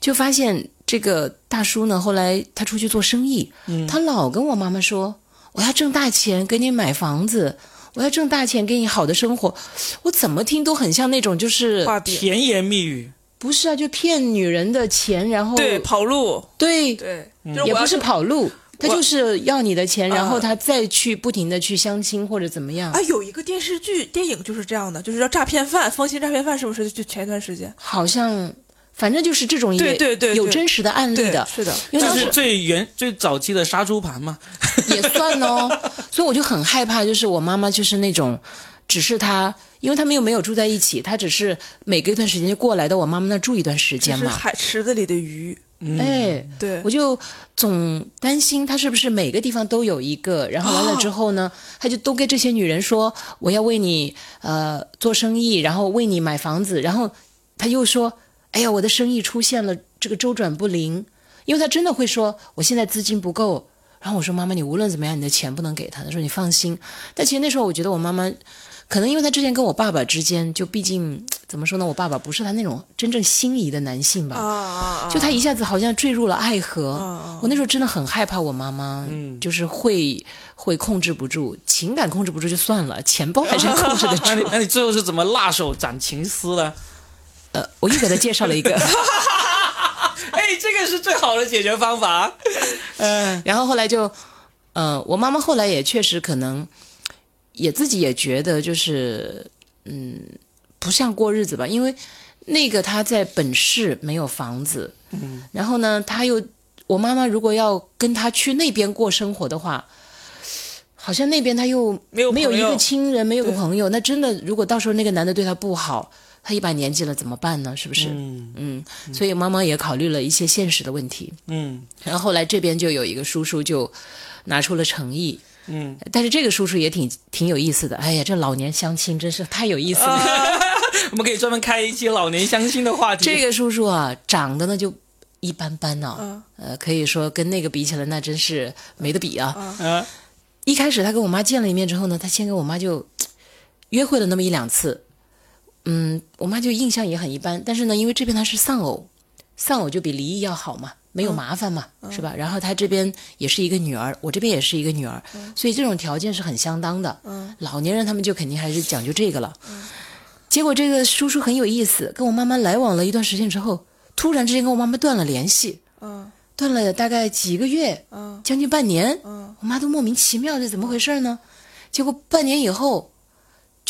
就发现这个大叔呢，后来他出去做生意，他老跟我妈妈说，我要挣大钱给你买房子。我要挣大钱，给你好的生活，我怎么听都很像那种，就是甜言蜜语，不是啊，就骗女人的钱，然后对跑路，对对，也不是跑路，他就是要你的钱，啊。然后他再去不停的去相亲或者怎么样。啊，有一个电视剧、电影就是这样的，就是叫《诈骗犯》，风行诈骗犯是不是？就前一段时间，好像反正就是这种也对对对对。有真实的案例的，是的，这是因为当时最原最早期的杀猪盘嘛。也算哦，所 (laughs) 以我就很害怕，就是我妈妈就是那种，只是她，因为他们又没有住在一起，她只是每隔一段时间就过来到我妈妈那住一段时间嘛，海池子里的鱼，哎。对。我，就总担心他是不是每个地方都有一个，然后完了之后呢，他就都跟这些女人说我要为你呃做生意，然后为你买房子，然后他又说，哎呀，我的生意出现了这个周转不灵，因为他真的会说我现在资金不够。然后我说妈妈，你无论怎么样，你的钱不能给他。他说你放心。但其实那时候我觉得我妈妈，可能因为她之前跟我爸爸之间，就毕竟怎么说呢，我爸爸不是他那种真正心仪的男性吧。啊啊啊！就他一下子好像坠入了爱河。嗯我那时候真的很害怕我妈妈，就是会会控制不住，情感控制不住就算了，钱包还是 (laughs) 控制得那你住。那你最后是怎么辣手斩情丝的？呃，我又给他介绍了一个，(laughs) 哎，这个是最好的解决方法。(laughs) 嗯然后后来就，呃，我妈妈后来也确实可能也自己也觉得就是，嗯，不像过日子吧，因为那个她在本市没有房子，嗯，然后呢，她又我妈妈如果要跟她去那边过生活的话。好像那边她又没有没有一个亲人，没有个朋友，那真的，如果到时候那个男的对她不好，她一把年纪了怎么办呢？是不是？嗯嗯，所以妈妈也考虑了一些现实的问题。嗯然后后来这边就有一个叔叔就拿出了诚意，嗯，但是这个叔叔也挺挺有意思的。哎呀，这老年相亲真是太有意思了。(laughs) 我们可以专门开一期老年相亲的话题。这个叔叔啊，长得呢就一般般呢、嗯呃，可以说跟那个比起来，那真是没得比啊。嗯，一开始他跟我妈见了一面之后呢，他先跟我妈就 (tsk) 约会了那么一两次，嗯，我妈就印象也很一般。但是呢，因为这边她是丧偶，丧偶就比离异要好嘛，没有麻烦嘛，是吧？然后她这边也是一个女儿，我这边也是一个女儿，所以这种条件是很相当的。老年人他们就肯定还是讲究这个了。结果这个叔叔很有意思，跟我妈妈来往了一段时间之后，突然之间跟我妈妈断了联系，嗯断了大概几个月，嗯将近半年。嗯我妈都莫名其妙，这怎么回事呢？结果半年以后，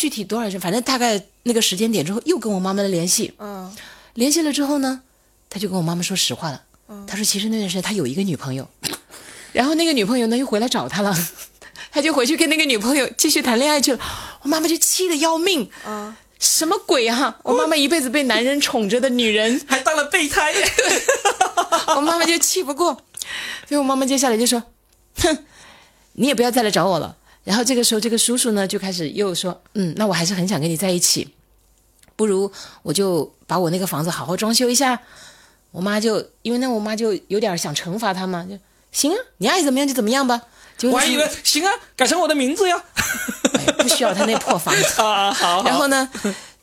具体多少天，反正大概那个时间点之后，又跟我妈妈的联系。嗯联系了之后呢，他就跟我妈妈说实话了。嗯他说其实那段时间他有一个女朋友，(laughs) 然后那个女朋友呢又回来找他了，(laughs) 他就回去跟那个女朋友继续谈恋爱去了。我妈妈就气得要命，嗯，什么鬼啊！我妈妈一辈子被男人宠着的女人，(laughs) 还当了备胎。我妈妈就气不过，所以我妈妈接下来就说：“哼，你也不要再来找我了。”然后这个时候，这个叔叔呢就开始又说：“嗯，那我还是很想跟你在一起，不如我就把我那个房子好好装修一下。”我妈就因为那我妈就有点想惩罚他嘛，就行啊，你爱怎么样就怎么样吧。结果我还以为行啊，改成我的名字呀。哎不需要他那破房子。(laughs) 啊，好。然后呢，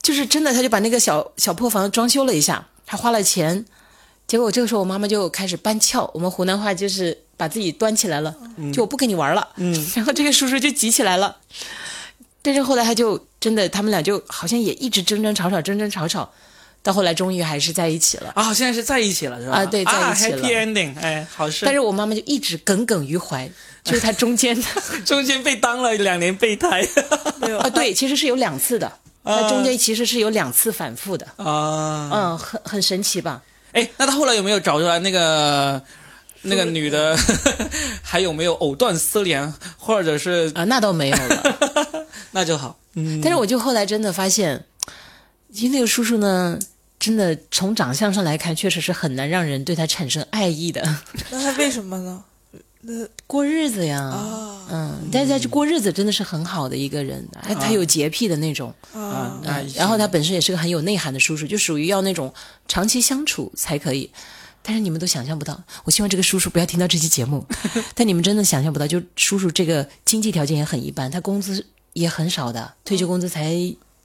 就是真的，他就把那个小小破房装修了一下，还花了钱，结果这个时候我妈妈就开始搬翘，我们湖南话就是把自己端起来了，就我不跟你玩了。嗯，(laughs) 然后这个叔叔就急起来了，但是后来他就真的，他们俩就好像也一直争争吵吵，争争吵吵，到后来终于还是在一起了。啊，现在是在一起了是吧？啊对在一起了 h a p p y ending，哎，好事。但是我妈妈就一直耿耿于怀，(laughs) 就是她中间的 (laughs) 中间被当了两年备胎啊，对，其实是有两次的，它中间其实是有两次反复的，啊。嗯，很很神奇吧？哎，那他后来有没有找出来那个那个女的 (laughs) 还有没有藕断丝连，或者是啊，那倒没有了。(laughs) 那就好。嗯，但是我就后来真的发现，其实那个叔叔呢，真的从长相上来看，确实是很难让人对他产生爱意的。那他为什么呢？那过日子呀，啊。嗯，但是他过日子真的是很好的一个人，他他有洁癖的那种，啊，然后他本身也是个很有内涵的叔叔，就属于要那种长期相处才可以。但是你们都想象不到，我希望这个叔叔不要听到这期节目。(laughs) 但你们真的想象不到，就叔叔这个经济条件也很一般，他工资也很少的，退休工资才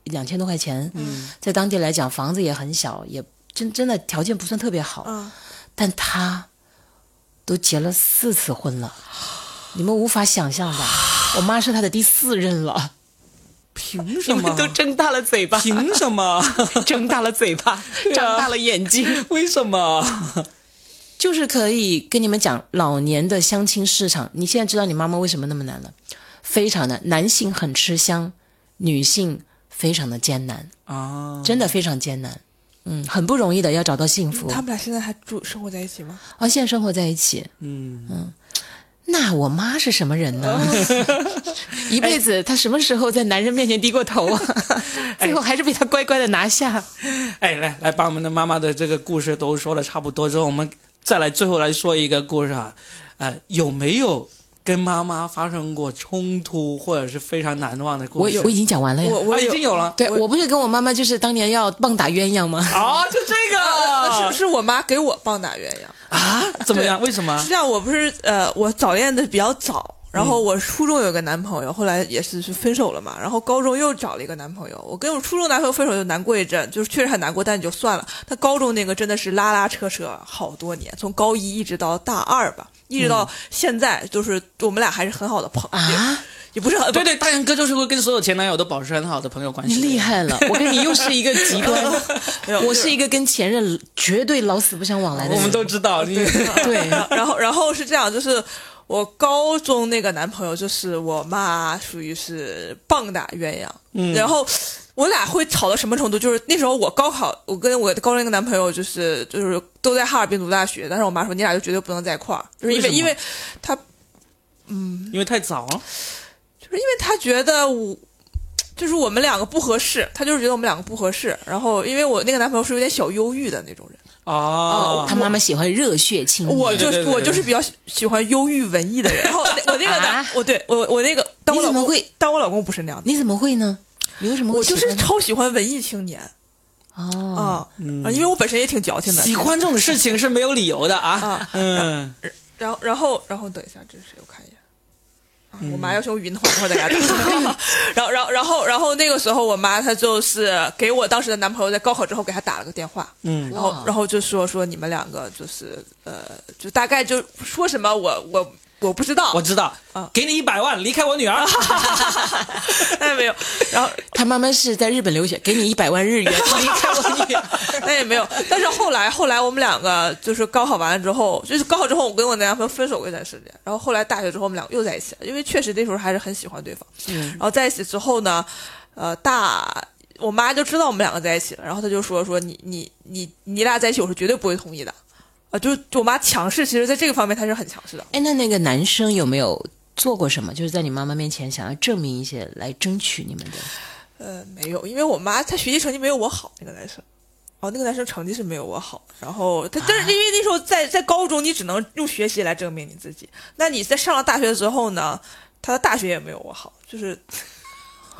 两千多块钱，嗯。在当地来讲房子也很小，也真真的条件不算特别好。啊但他都结了四次婚了，你们无法想象吧。我妈是他的第四任了，凭什么你们？都睁大了嘴巴，凭什么？(laughs) 睁大了嘴巴，啊张大了眼睛，为什么？就是可以跟你们讲老年的相亲市场。你现在知道你妈妈为什么那么难了？非常难，男性很吃香，女性非常的艰难，啊，真的非常艰难。嗯，很不容易的要找到幸福。他们俩现在还住生活在一起吗？哦，现在生活在一起。嗯嗯，那我妈是什么人呢？(laughs) 一辈子她什么时候在男人面前低过头啊？(laughs) (laughs) 最后还是被他乖乖的拿下。哎，来来，把我们的妈妈的这个故事都说的差不多之后，我们再来最后来说一个故事啊，呃，有没有跟妈妈发生过冲突或者是非常难忘的故事？我我已经讲完了呀。我，已我我已经有了。对我不是跟我妈妈就是当年要棒打鸳鸯吗？啊，就这个 (laughs) 是是我妈给我棒打鸳鸯。啊？怎么样？为什么是？这样，我不是呃，我早恋的比较早，然后我初中有个男朋友，后来也是是分手了嘛，然后高中又找了一个男朋友。我跟我初中男朋友分手就难过一阵，就是确实很难过，但也就算了。他高中那个真的是拉拉扯扯好多年，从高一一直到大二吧，一直到现在，就是我们俩还是很好的朋友，啊，也不是很对对，大杨哥就是会跟所有前男友都保持很好的朋友关你系。厉害了！我跟你又是一个极端，(laughs) 我是一个跟前任绝对老死不相往来的人。我们都知道，你对，然后然后是这样，就是我高中那个男朋友，就是我妈属于是棒打鸳鸯，嗯然后我俩会吵到什么程度？就是那时候我高考，我跟我高中那个男朋友就是就是都在哈尔滨读大学，但是我妈说你俩就绝对不能在一块儿，就是因为因为他嗯因为太早了。就是因为他觉得我。就是我们两个不合适，他就是觉得我们两个不合适。然后，因为我那个男朋友是有点小忧郁的那种人，哦，他妈妈喜欢热血青年。我就我就是比较喜喜欢忧郁文艺的人。然后我那个男啊，我对我我那个，当我老公你怎么会？当我老公不是那样的，你怎么会呢？你为什么我就是超喜欢文艺青年哦，啊、啊因为我本身也挺矫情的。喜欢这种事情是没有理由的啊。啊，嗯，然后然后然后等一下，这是谁？我看一眼。我妈要是用语音的话，一会儿再给她打。然后，然后，然后，然后那个时候，我妈她就是给我当时的男朋友在高考之后给他打了个电话，嗯然后，然后就说说你们两个就是呃，就大概就说什么我我我不知道，我知道啊，给你一百万，离开我女儿。(laughs) 那也没有，(laughs) 然后他妈妈是在日本留学，给你一百万日元，(laughs) 离开我女儿。那也没有。但是后来后来我们两个就是高考完了之后，就是高考之后我跟我男朋友分手过一段时间，然后后来大学之后我们两个又在一起了，因为确实那时候还是很喜欢对方。嗯然后在一起之后呢，呃，大我妈就知道我们两个在一起了，然后她就说说你你你你俩在一起，我是绝对不会同意的。啊，就是我妈强势，其实在这个方面她是很强势的。哎，那那个男生有没有做过什么？就是在你妈妈面前想要证明一些，来争取你们的？呃，没有，因为我妈她学习成绩没有我好，那个男生。哦，那个男生成绩是没有我好，然后他但是因为那时候在在高中，你只能用学习来证明你自己。那你在上了大学之后呢？他的大学也没有我好，就是，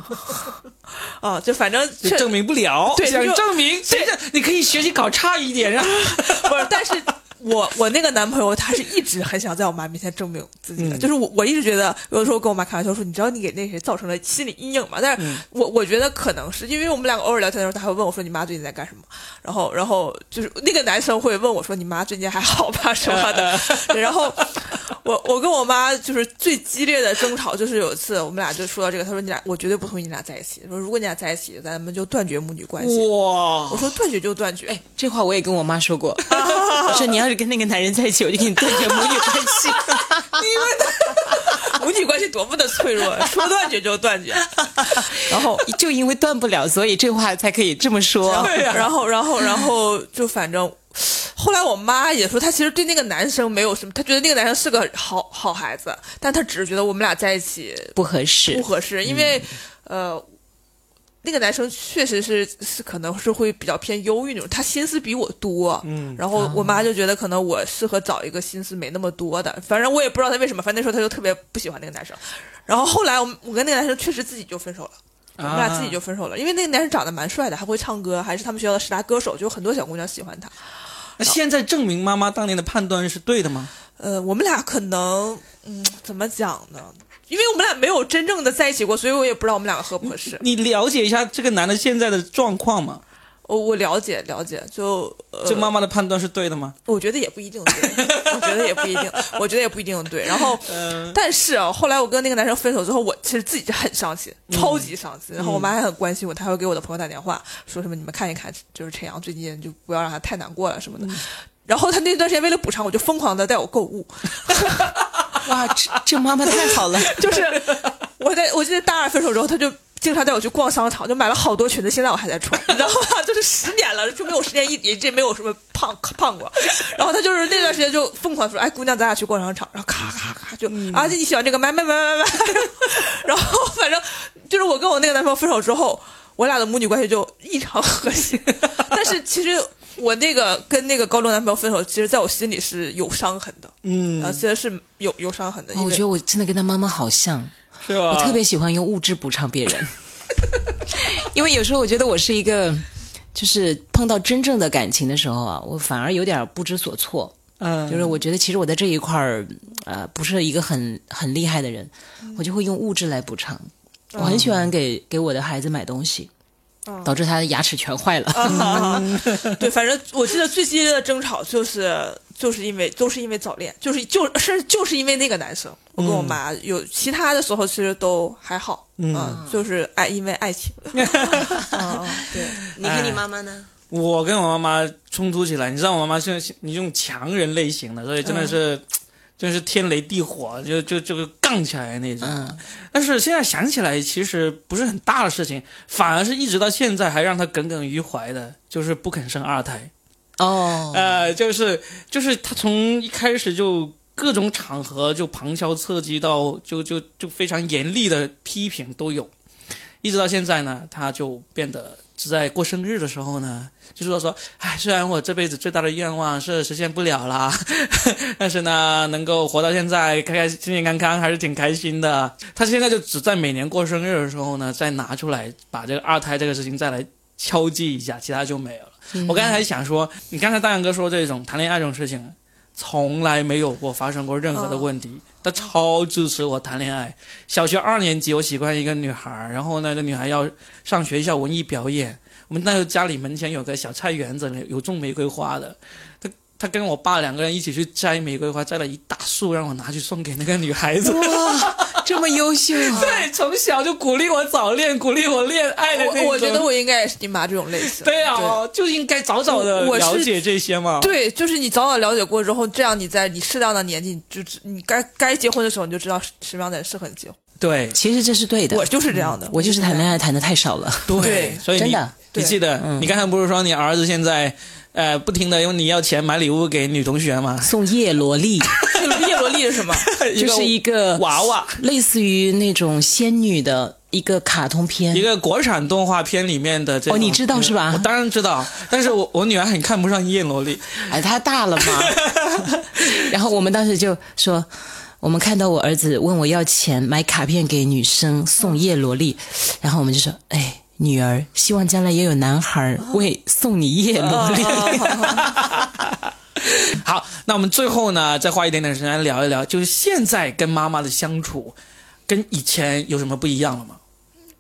(laughs) 啊，就反正证明不了，想对想证明，谁的你可以学习搞差一点啊。(laughs) 不是，但是我我那个男朋友他是一直很想在我妈面前证明自己的，嗯。就是我我一直觉得有的时候跟我妈开玩笑说，你知道你给那谁造成了心理阴影吗？但是嗯。我我觉得可能是因为我们两个偶尔聊天的时候，他会问我说你妈最近在干什么，然后然后就是那个男生会问我说你妈最近还好吧？什么的，对 (laughs) 然后我我跟我妈就是最激烈的争吵就是有一次我们俩就说到这个，他说你俩我绝对不同意你俩在一起，说如果你俩在一起，咱们就断绝母女关系。哇。我，说断绝就断绝，(laughs) 哎，这话我也跟我妈说过。(laughs) 我说你要是跟那个男人在一起，我就跟你断绝母女关系。(laughs) 因为 (laughs) 母女关系多么的脆弱，说断绝就断绝。(laughs) 然后，就因为断不了，所以这话才可以这么说。然后，然后，然后就反正，后来我妈也说，她其实对那个男生没有什么，她觉得那个男生是个好好孩子，但她只是觉得我们俩在一起不合适不，合适，因为，呃。那个男生确实是是可能是会比较偏忧郁那种，他心思比我多，嗯然后我妈就觉得可能我适合找一个心思没那么多的，反正我也不知道他为什么，反正那时候他就特别不喜欢那个男生，然后后来我我跟那个男生确实自己就分手了。我们俩自己就分手了，因为那个男生长得蛮帅的，还会唱歌，还是他们学校的十大歌手，就很多小姑娘喜欢他。那现在证明妈妈当年的判断是对的吗？呃，我们俩可能，嗯，怎么讲呢？因为我们俩没有真正的在一起过，所以我也不知道我们两个合不合适。你了解一下这个男的现在的状况吗？我我了解了解，就呃，这妈妈的判断是对的吗？我觉得也不一定对，我觉得也不一定，(laughs) 我觉得也不一定对。然后，嗯但是啊，后来我跟那个男生分手之后，我其实自己就很伤心，超级伤心。然后我妈还很关心我，她会给我的朋友打电话，说什么你们看一看，就是陈阳最近就不要让他太难过了什么的。然后他那段时间为了补偿，我就疯狂的带我购物，(laughs) 哇，这这妈妈太好了。(laughs) 就是我在我记得大二分手之后，他就经常带我去逛商场，就买了好多裙子，现在我还在穿，你知道吗？(laughs) 就是十年了，就没有十年一一直没有什么胖胖过。然后他就是那段时间就疯狂说：“哎，姑娘，咱俩去逛商场。”然后咔咔咔就啊，你喜欢这个买买买买买。然后反正就是我跟我那个男朋友分手之后，我俩的母女关系就异常和谐。(laughs) 但是其实我那个跟那个高中男朋友分手，其实在我心里是有伤痕的。嗯啊，其实是有有伤痕的。哦我觉得我真的跟他妈妈好像，是吧？我特别喜欢用物质补偿别人，(laughs) 因为有时候我觉得我是一个，就是碰到真正的感情的时候啊，我反而有点不知所措。嗯，就是我觉得其实我在这一块儿，呃，不是一个很很厉害的人，我就会用物质来补偿。我很喜欢给给我的孩子买东西，导致他的牙齿全坏了。啊，对，反正我记得最激烈的争吵就是就是因为都是因为早恋，就是就是就是因为那个男生，我跟我妈有其他的时候其实都还好，嗯，就是爱因为爱情，(laughs) 嗯，对，你跟你妈妈呢？我跟我妈妈冲突起来，你知道我妈妈是你这种强人类型的，所以真的是，真是天雷地火，就就就杠起来那种。嗯但是现在想起来，其实不是很大的事情，反而是一直到现在还让他耿耿于怀的，就是不肯生二胎。哦，呃，就是就是他从一开始就各种场合就旁敲侧击到就就就非常严厉的批评都有，一直到现在呢，他就变得只在过生日的时候呢，就说说，哎，虽然我这辈子最大的愿望是实现不了啦，(laughs) 但是呢，能够活到现在，开开心健康康，还是挺开心的。他现在就只在每年过生日的时候呢，再拿出来把这个二胎这个事情再来敲击一下，其他就没有了。我刚才还想说，你刚才大杨哥说这种谈恋爱这种事情，从来没有过发生过任何的问题。他超支持我谈恋爱。小学二年级，我喜欢一个女孩，然后那个女孩要上学校文艺表演。我们那时候家里门前有个小菜园子，有种玫瑰花的。他他跟我爸两个人一起去摘玫瑰花，摘了一大束，让我拿去送给那个女孩子。哇，这么优秀，对，从小就鼓励我早恋，鼓励我恋爱的那种。我我觉得我应该也是你妈这种类型，对啊，就应该早早的了解这些嘛。对，就是你早早了解过之后，这样你在你适当的年纪，你就知你该该结婚的时候，你就知道什么样的人适合你结婚。对其实这是对的。我就是这样的，我就是谈恋爱谈的太少了。对所以真的你记得，你刚才不是说你儿子现在呃不停的用你要钱买礼物给女同学吗？送叶罗丽，爱。叶罗丽是什么？(laughs) 就是一个娃娃，类似于那种仙女的一个卡通片一。个国产动画片里面的这种哦你知道是吧我当然知道，但是我我女儿很看不上叶罗丽。哎，她大了嘛。(laughs) 然后我们当时就说，我们看到我儿子问我要钱买卡片给女生送叶罗丽，然后我们就说，哎，女儿，希望将来也有男孩为送你叶罗丽。(laughs) (laughs) 好，那我们最后呢，再花一点点时间来聊一聊，就是现在跟妈妈的相处，跟以前有什么不一样了吗？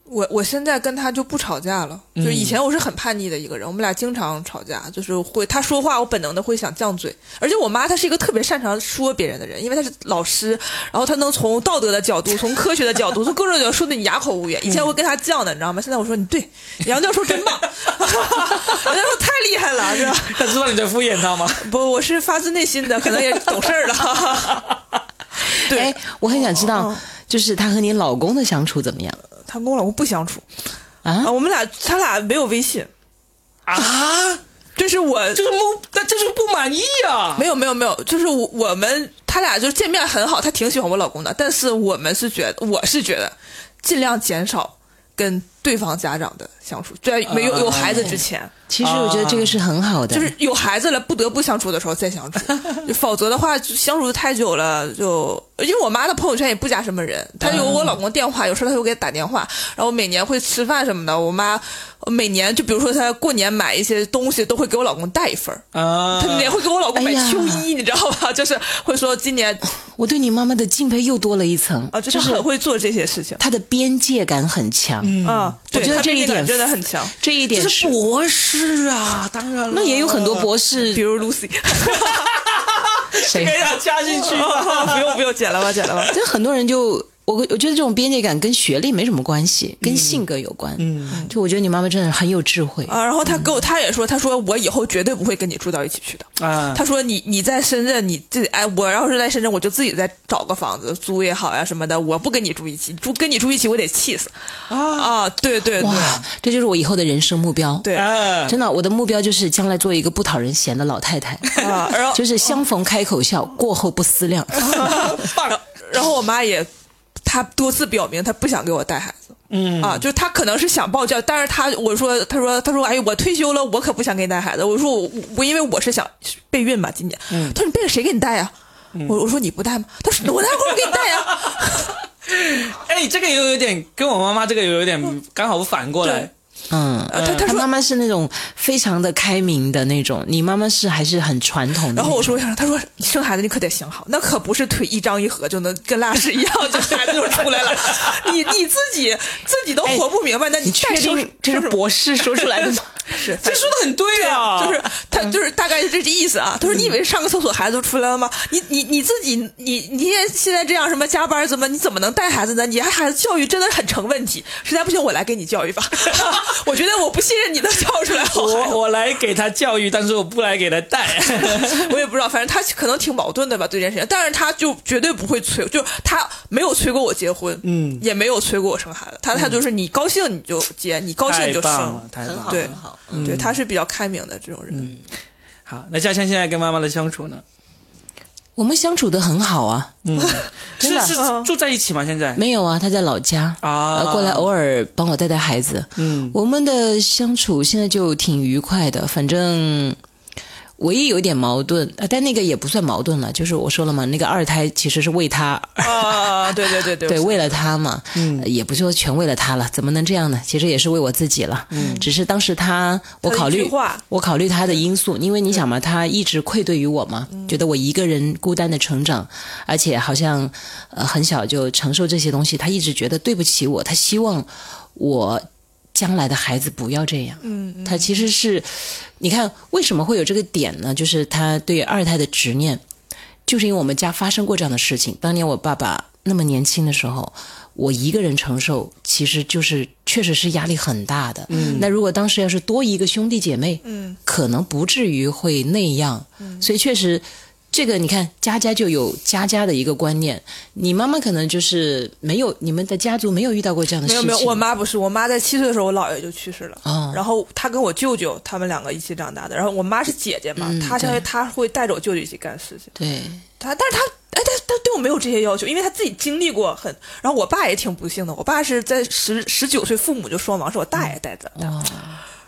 我我现在跟他就不吵架了，嗯就是以前我是很叛逆的一个人，我们俩经常吵架，就是会他说话我本能的会想犟嘴，而且我妈她是一个特别擅长说别人的人，因为她是老师，然后她能从道德的角度、从科学的角度、从各种角度说的你哑口无言。以前我会跟她犟的，你知道吗？现在我说你对，杨教授真棒，(laughs) 杨教授太厉害了，是吧？(laughs) 他知道你在敷衍他吗？(laughs) 不，我是发自内心的，可能也懂事儿了。对，哎，我很想知道嗯，就是他和你老公的相处怎么样他跟我老公不相处啊啊，？我们俩他俩没有微信，啊，这是我就是不，那这就是不满意啊。没有没有没有，就是我我们他俩就是见面很好，他挺喜欢我老公的，但是我们是觉得我是觉得尽量减少跟对方家长的相处，在没有有孩子之前，其实我觉得这个是很好的，就是有孩子了不得不相处的时候再相处，(laughs) 否则的话相处的太久了就。因为我妈的朋友圈也不加什么人，她有我老公电话，有时候她会给他打电话，(laughs) 然后每年会吃饭什么的，我妈每年就比如说她过年买一些东西，都会给我老公带一份儿。啊，她也会给我老公买秋衣，你知道吧？(laughs) 就是会说今年我对你妈妈的敬佩又多了一层啊，就是就是很会做这些事情她的边界感很强。啊。对，我觉得这一点真的很强，这一点这是博士啊，当然了，那也有很多博士比，如 Lucy，谁 (laughs) 给他加进去。(laughs) 不用不用剪了吧，剪了吧。这很多人就我我觉得这种边界感跟学历没什么关系，跟性格有关。嗯，就我觉得你妈妈真的很有智慧。啊，然后她跟我，她也说，她说我以后绝对不会跟你住到一起去的。啊，她说你你在深圳，你自己哎，我要是在深圳，我就自己再找个房子租也好呀、什么的，我不跟你住一起，住跟你住一起，我得气死啊！对对对哇，这就是我以后的人生目标。对啊，真的，我的目标就是将来做一个不讨人嫌的老太太，啊！然后就是相逢开口笑，过后不思量。(laughs) 棒，然后我妈也，她多次表明他不想给我带孩子。嗯啊，就是他可能是想抱教，但是他我说，他说，他说，哎，我退休了，我可不想给你带孩子。我说我我因为我是想备孕嘛，今年。嗯他说你备了谁给你带呀？我我说你不带吗？他说我哪会儿给你带呀？(laughs) 哎，这个又有点跟我妈妈这个又有点刚好反过来。嗯，呃她她说妈妈是那种非常的开明的那种，你妈妈是还是很传统的。然后我说，我想，她说你生孩子你可得想好，那可不是腿一张一合就能跟拉屎一样，这孩子就出来了。(laughs) 你你自己自己都活不明白，那你你确定这是博士说出来的吗？(laughs) 是这说的很对啊，就是他就是大概是这意思啊。他说：“你以为上个厕所孩子都出来了吗？你你你自己你你也现在这样什么加班怎么你怎么能带孩子呢？你还孩子教育真的很成问题。实在不行我来给你教育吧。(laughs) 我觉得我不信任你能教出来好孩子。我我来给他教育，但是我不来给他带。(laughs) 我也不知道，反正他可能挺矛盾的吧对这件事情，但是他就绝对不会催，就他没有催过我结婚，嗯也没有催过我生孩子。他他就是你高兴你就结，你高兴你就生棒了，，太棒了。对很好。对，他是比较开明的这种人。好，那嘉轩现在跟妈妈的相处呢？我们相处的很好啊，嗯，(laughs) 真的。是是住在一起吗？现在？没有啊，他在老家。啊。呃过来偶尔帮我带带孩子。嗯。我们的相处现在就挺愉快的，反正唯一有点矛盾，呃，但那个也不算矛盾了，就是我说了嘛，那个二胎其实是为他，啊，对对对对 (laughs) 对，为了他嘛，嗯、也不是说全为了他了，怎么能这样呢？其实也是为我自己了，嗯，只是当时他，我考虑我考虑他的因素，因为你想嘛，他一直愧对于我嘛，觉得我一个人孤单的成长，而且好像呃很小就承受这些东西，他一直觉得对不起我，他希望我将来的孩子不要这样。嗯，他其实是，你看为什么会有这个点呢？就是他对二胎的执念，就是因为我们家发生过这样的事情。当年我爸爸那么年轻的时候，我一个人承受，其实就是确实是压力很大的。嗯，那如果当时要是多一个兄弟姐妹，嗯，可能不至于会那样。嗯，所以确实。这个你看，家家就有家家的一个观念。你妈妈可能就是没有，你们的家族没有遇到过这样的事情。没有没有，我妈不是，我妈在七岁的时候，我姥爷就去世了。哦然后她跟我舅舅他们两个一起长大的。然后我妈是姐姐嘛，嗯她相当于她会带着我舅舅一起干事情。对，她但是她哎，她她对我没有这些要求，因为她自己经历过很。然后我爸也挺不幸的，我爸是在十十九岁父母就双亡，是我大爷带的。哇，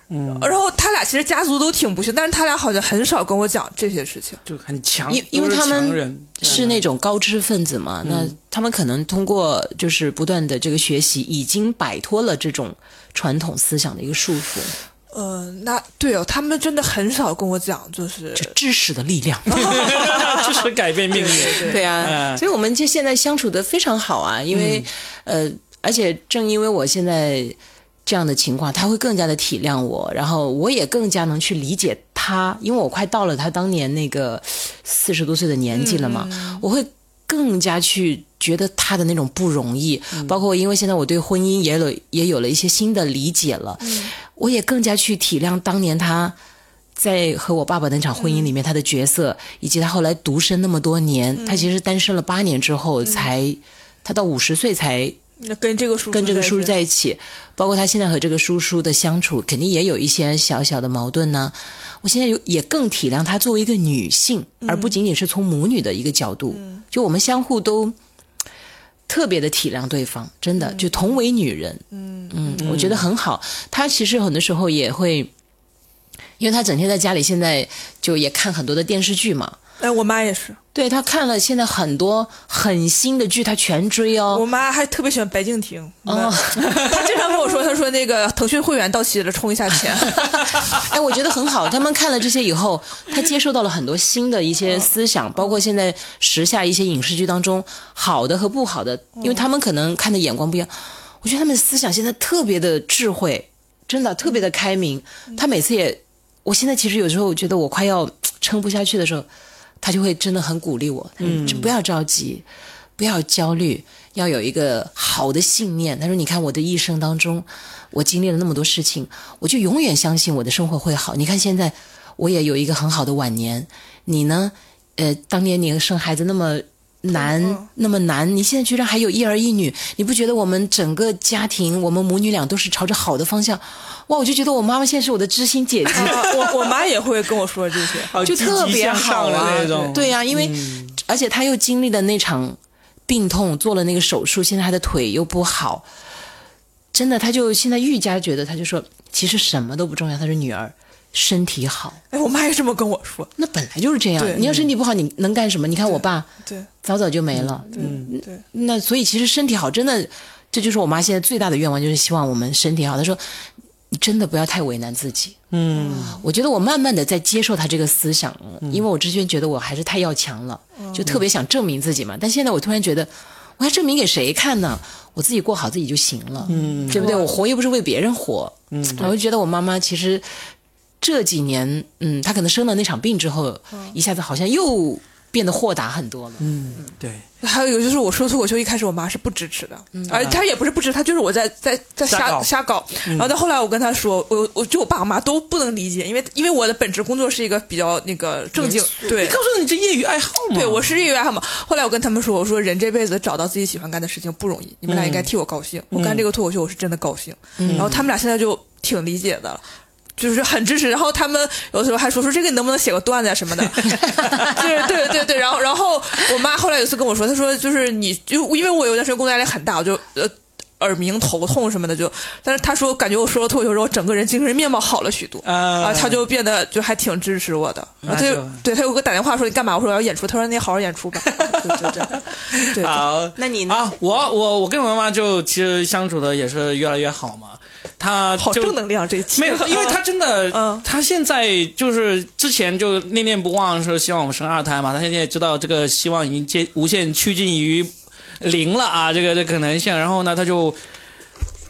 嗯，然后他俩其实家族都挺不幸，但是他俩好像很少跟我讲这些事情。就很强，因因为他们是那种高知分子嘛，那他们可能通过就是不断的这个学习，已经摆脱了这种传统思想的一个束缚。嗯，那对哦，他们真的很少跟我讲，就是就知识的力量。(laughs) 知识改变命运。对啊，嗯所以我们就现在相处的非常好啊，因为、呃，而且正因为我现在这样的情况，他会更加的体谅我，然后我也更加能去理解他，因为我快到了他当年那个四十多岁的年纪了嘛，我会更加去觉得他的那种不容易，包括因为现在我对婚姻也有也有了一些新的理解了，我也更加去体谅当年他。在和我爸爸那场婚姻里面，他的角色，以及他后来独身那么多年，他其实单身了八年之后才，他到五十岁才那跟这个叔叔跟这个叔叔在一起，包括他现在和这个叔叔的相处，肯定也有一些小小的矛盾呢。我现在有也更体谅她作为一个女性，而不仅仅是从母女的一个角度，就我们相互都特别的体谅对方，真的就同为女人，嗯嗯，我觉得很好。她其实很多时候也会，因为她整天在家里，现在就也看很多的电视剧嘛。哎，我妈也是，对她看了现在很多很新的剧，她全追哦。我妈还特别喜欢白敬亭，哦 (laughs) 她经常跟我说，她说那个腾讯会员到期了，充一下钱。(laughs) 哎，我觉得很好。他们看了这些以后，他接受到了很多新的一些思想，包括现在时下一些影视剧当中好的和不好的，因为他们可能看的眼光不一样。我觉得他们的思想现在特别的智慧，真的特别的开明。他每次也，我现在其实有时候我觉得我快要撑不下去的时候，他就会真的很鼓励我，嗯，不要着急，不要焦虑，要有一个好的信念。他说：“你看我的一生当中，我经历了那么多事情，我就永远相信我的生活会好。你看现在我也有一个很好的晚年，你呢？呃，当年你生孩子那么难，那么难，你现在居然还有一儿一女，你不觉得我们整个家庭，我们母女俩都是朝着好的方向？哇，我就觉得我妈妈现在是我的知心姐姐。(laughs) ”我我妈也会跟我说这些。就特别好啊那种。对呀、因为、而且她又经历了那场病痛，做了那个手术，现在她的腿又不好，真的，她就现在愈加觉得，她就说，其实什么都不重要，她是女儿身体好，哎，我妈也这么跟我说。那本来就是这样，你要身体不好，你能干什么？你看我爸对早早就没了，对对，那所以其实身体好，真的，这就是我妈现在最大的愿望，就是希望我们身体好。她说，你真的不要太为难自己。嗯，我觉得我慢慢的在接受她这个思想，因为我之前觉得我还是太要强了，就特别想证明自己嘛。但现在我突然觉得，我还证明给谁看呢？我自己过好自己就行了，嗯，对不对？我活又不是为别人活，嗯，我就觉得我妈妈其实这几年，嗯，他可能生了那场病之后，一下子好像又变得豁达很多了，嗯，对，还有一个就是我说脱口秀，一开始我妈是不支持的，而她也不是不支持，她就是我在在在瞎搞瞎瞎搞。然后到后来我跟她说，我我就我爸我妈都不能理解，因为因为我的本职工作是一个比较那个正经，对你告诉你这业余爱好嘛？对，我是业余爱好嘛。后来我跟他们说，我说人这辈子找到自己喜欢干的事情不容易，你们俩应该替我高兴。我干这个脱口秀，我是真的高兴。然后他们俩现在就挺理解的了。就是很支持，然后他们有的时候还说说这个你能不能写个段子啊什么的，(laughs) 对对对对，然后然后我妈后来有一次跟我说，她说就是你就因为我有段时间工作压力很大，我就呃耳鸣头痛什么的就，但是她说感觉我说了脱口秀之后，整个人精神面貌好了许多，啊啊，她就变得就还挺支持我的，她就对她有个打电话说你干嘛？我说我要演出，她说你好好演出吧，对对 (laughs) 对。对对，好，那你呢？啊，我我我跟我妈妈就其实相处的也是越来越好嘛。她就好正能量这一期，没有，因为他真的，(laughs) 嗯她现在就是之前就念念不忘，说希望我们生二胎嘛。他现在也知道这个希望已经接无限趋近于零了啊，这个这个可能性。然后呢，他就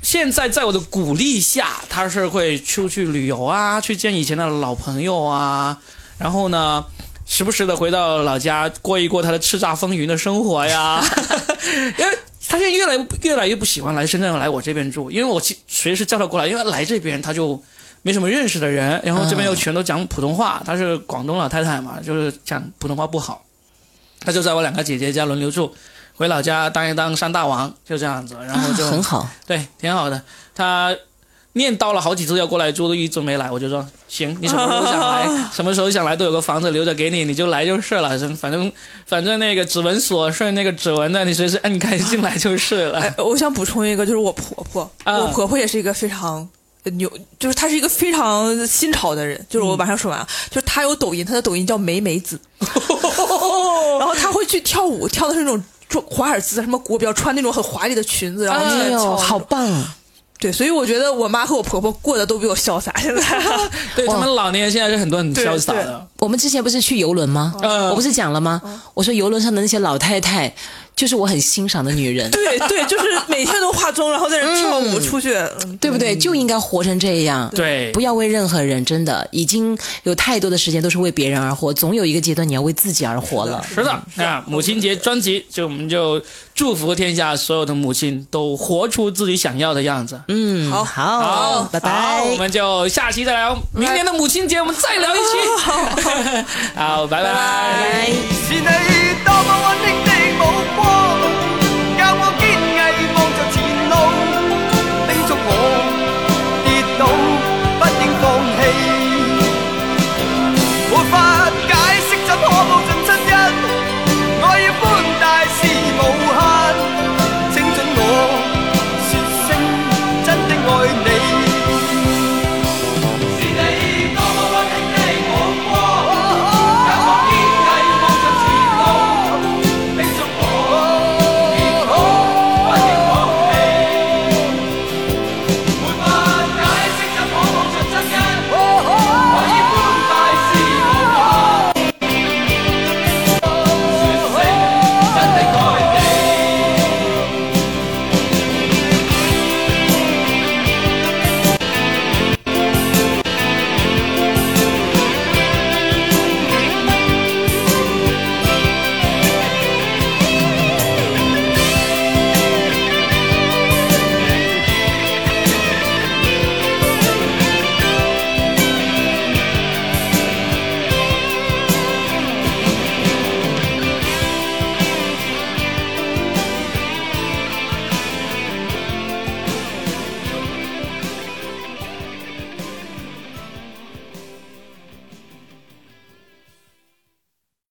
现在在我的鼓励下，他是会出去旅游啊，去见以前的老朋友啊，然后呢。时不时的回到老家过一过他的叱咤风云的生活呀，(laughs) (laughs) 因为他现在越来越来越不喜欢来深圳来我这边住，因为我随时叫他过来，因为来这边他就没什么认识的人，然后这边又全都讲普通话，他是广东老太太嘛，就是讲普通话不好，他就在我两个姐姐家轮流住，回老家当一当山大王，就这样子，然后就、啊很好，对，挺好的。他念叨了好几次要过来住，都一直没来。我就说行，你什么时候想来，什么时候想来都有个房子留着给你，你就来就是了。反正反正那个指纹锁是那个指纹的，你随时按开进来就是了。哎，我想补充一个，就是我婆婆，啊我婆婆也是一个非常牛，就是她是一个非常新潮的人。就是我马上说完啊，就是她有抖音，她的抖音叫梅梅子，(laughs) 然后她会去跳舞，跳的是那种中华尔兹什么国标，穿那种很华丽的裙子，然后哎呦，在跳好棒！对，所以我觉得我妈和我婆婆过得都比我潇洒。现在，(laughs) 对他们老年人现在是很多很潇洒的。我们之前不是去游轮吗？嗯我不是讲了吗？我说游轮上的那些老太太，就是我很欣赏的女人，对对，就是每天都化妆，然后在那跳舞出去。嗯对不对？就应该活成这样。对不要为任何人，真的已经有太多的时间都是为别人而活，总有一个阶段你要为自己而活了。是的，那母亲节专辑就我们就祝福天下所有的母亲都活出自己想要的样子。嗯，好好，好拜拜。我们就下期再聊。明年的母亲节我们再聊一期。好，(laughs) 拜拜。目光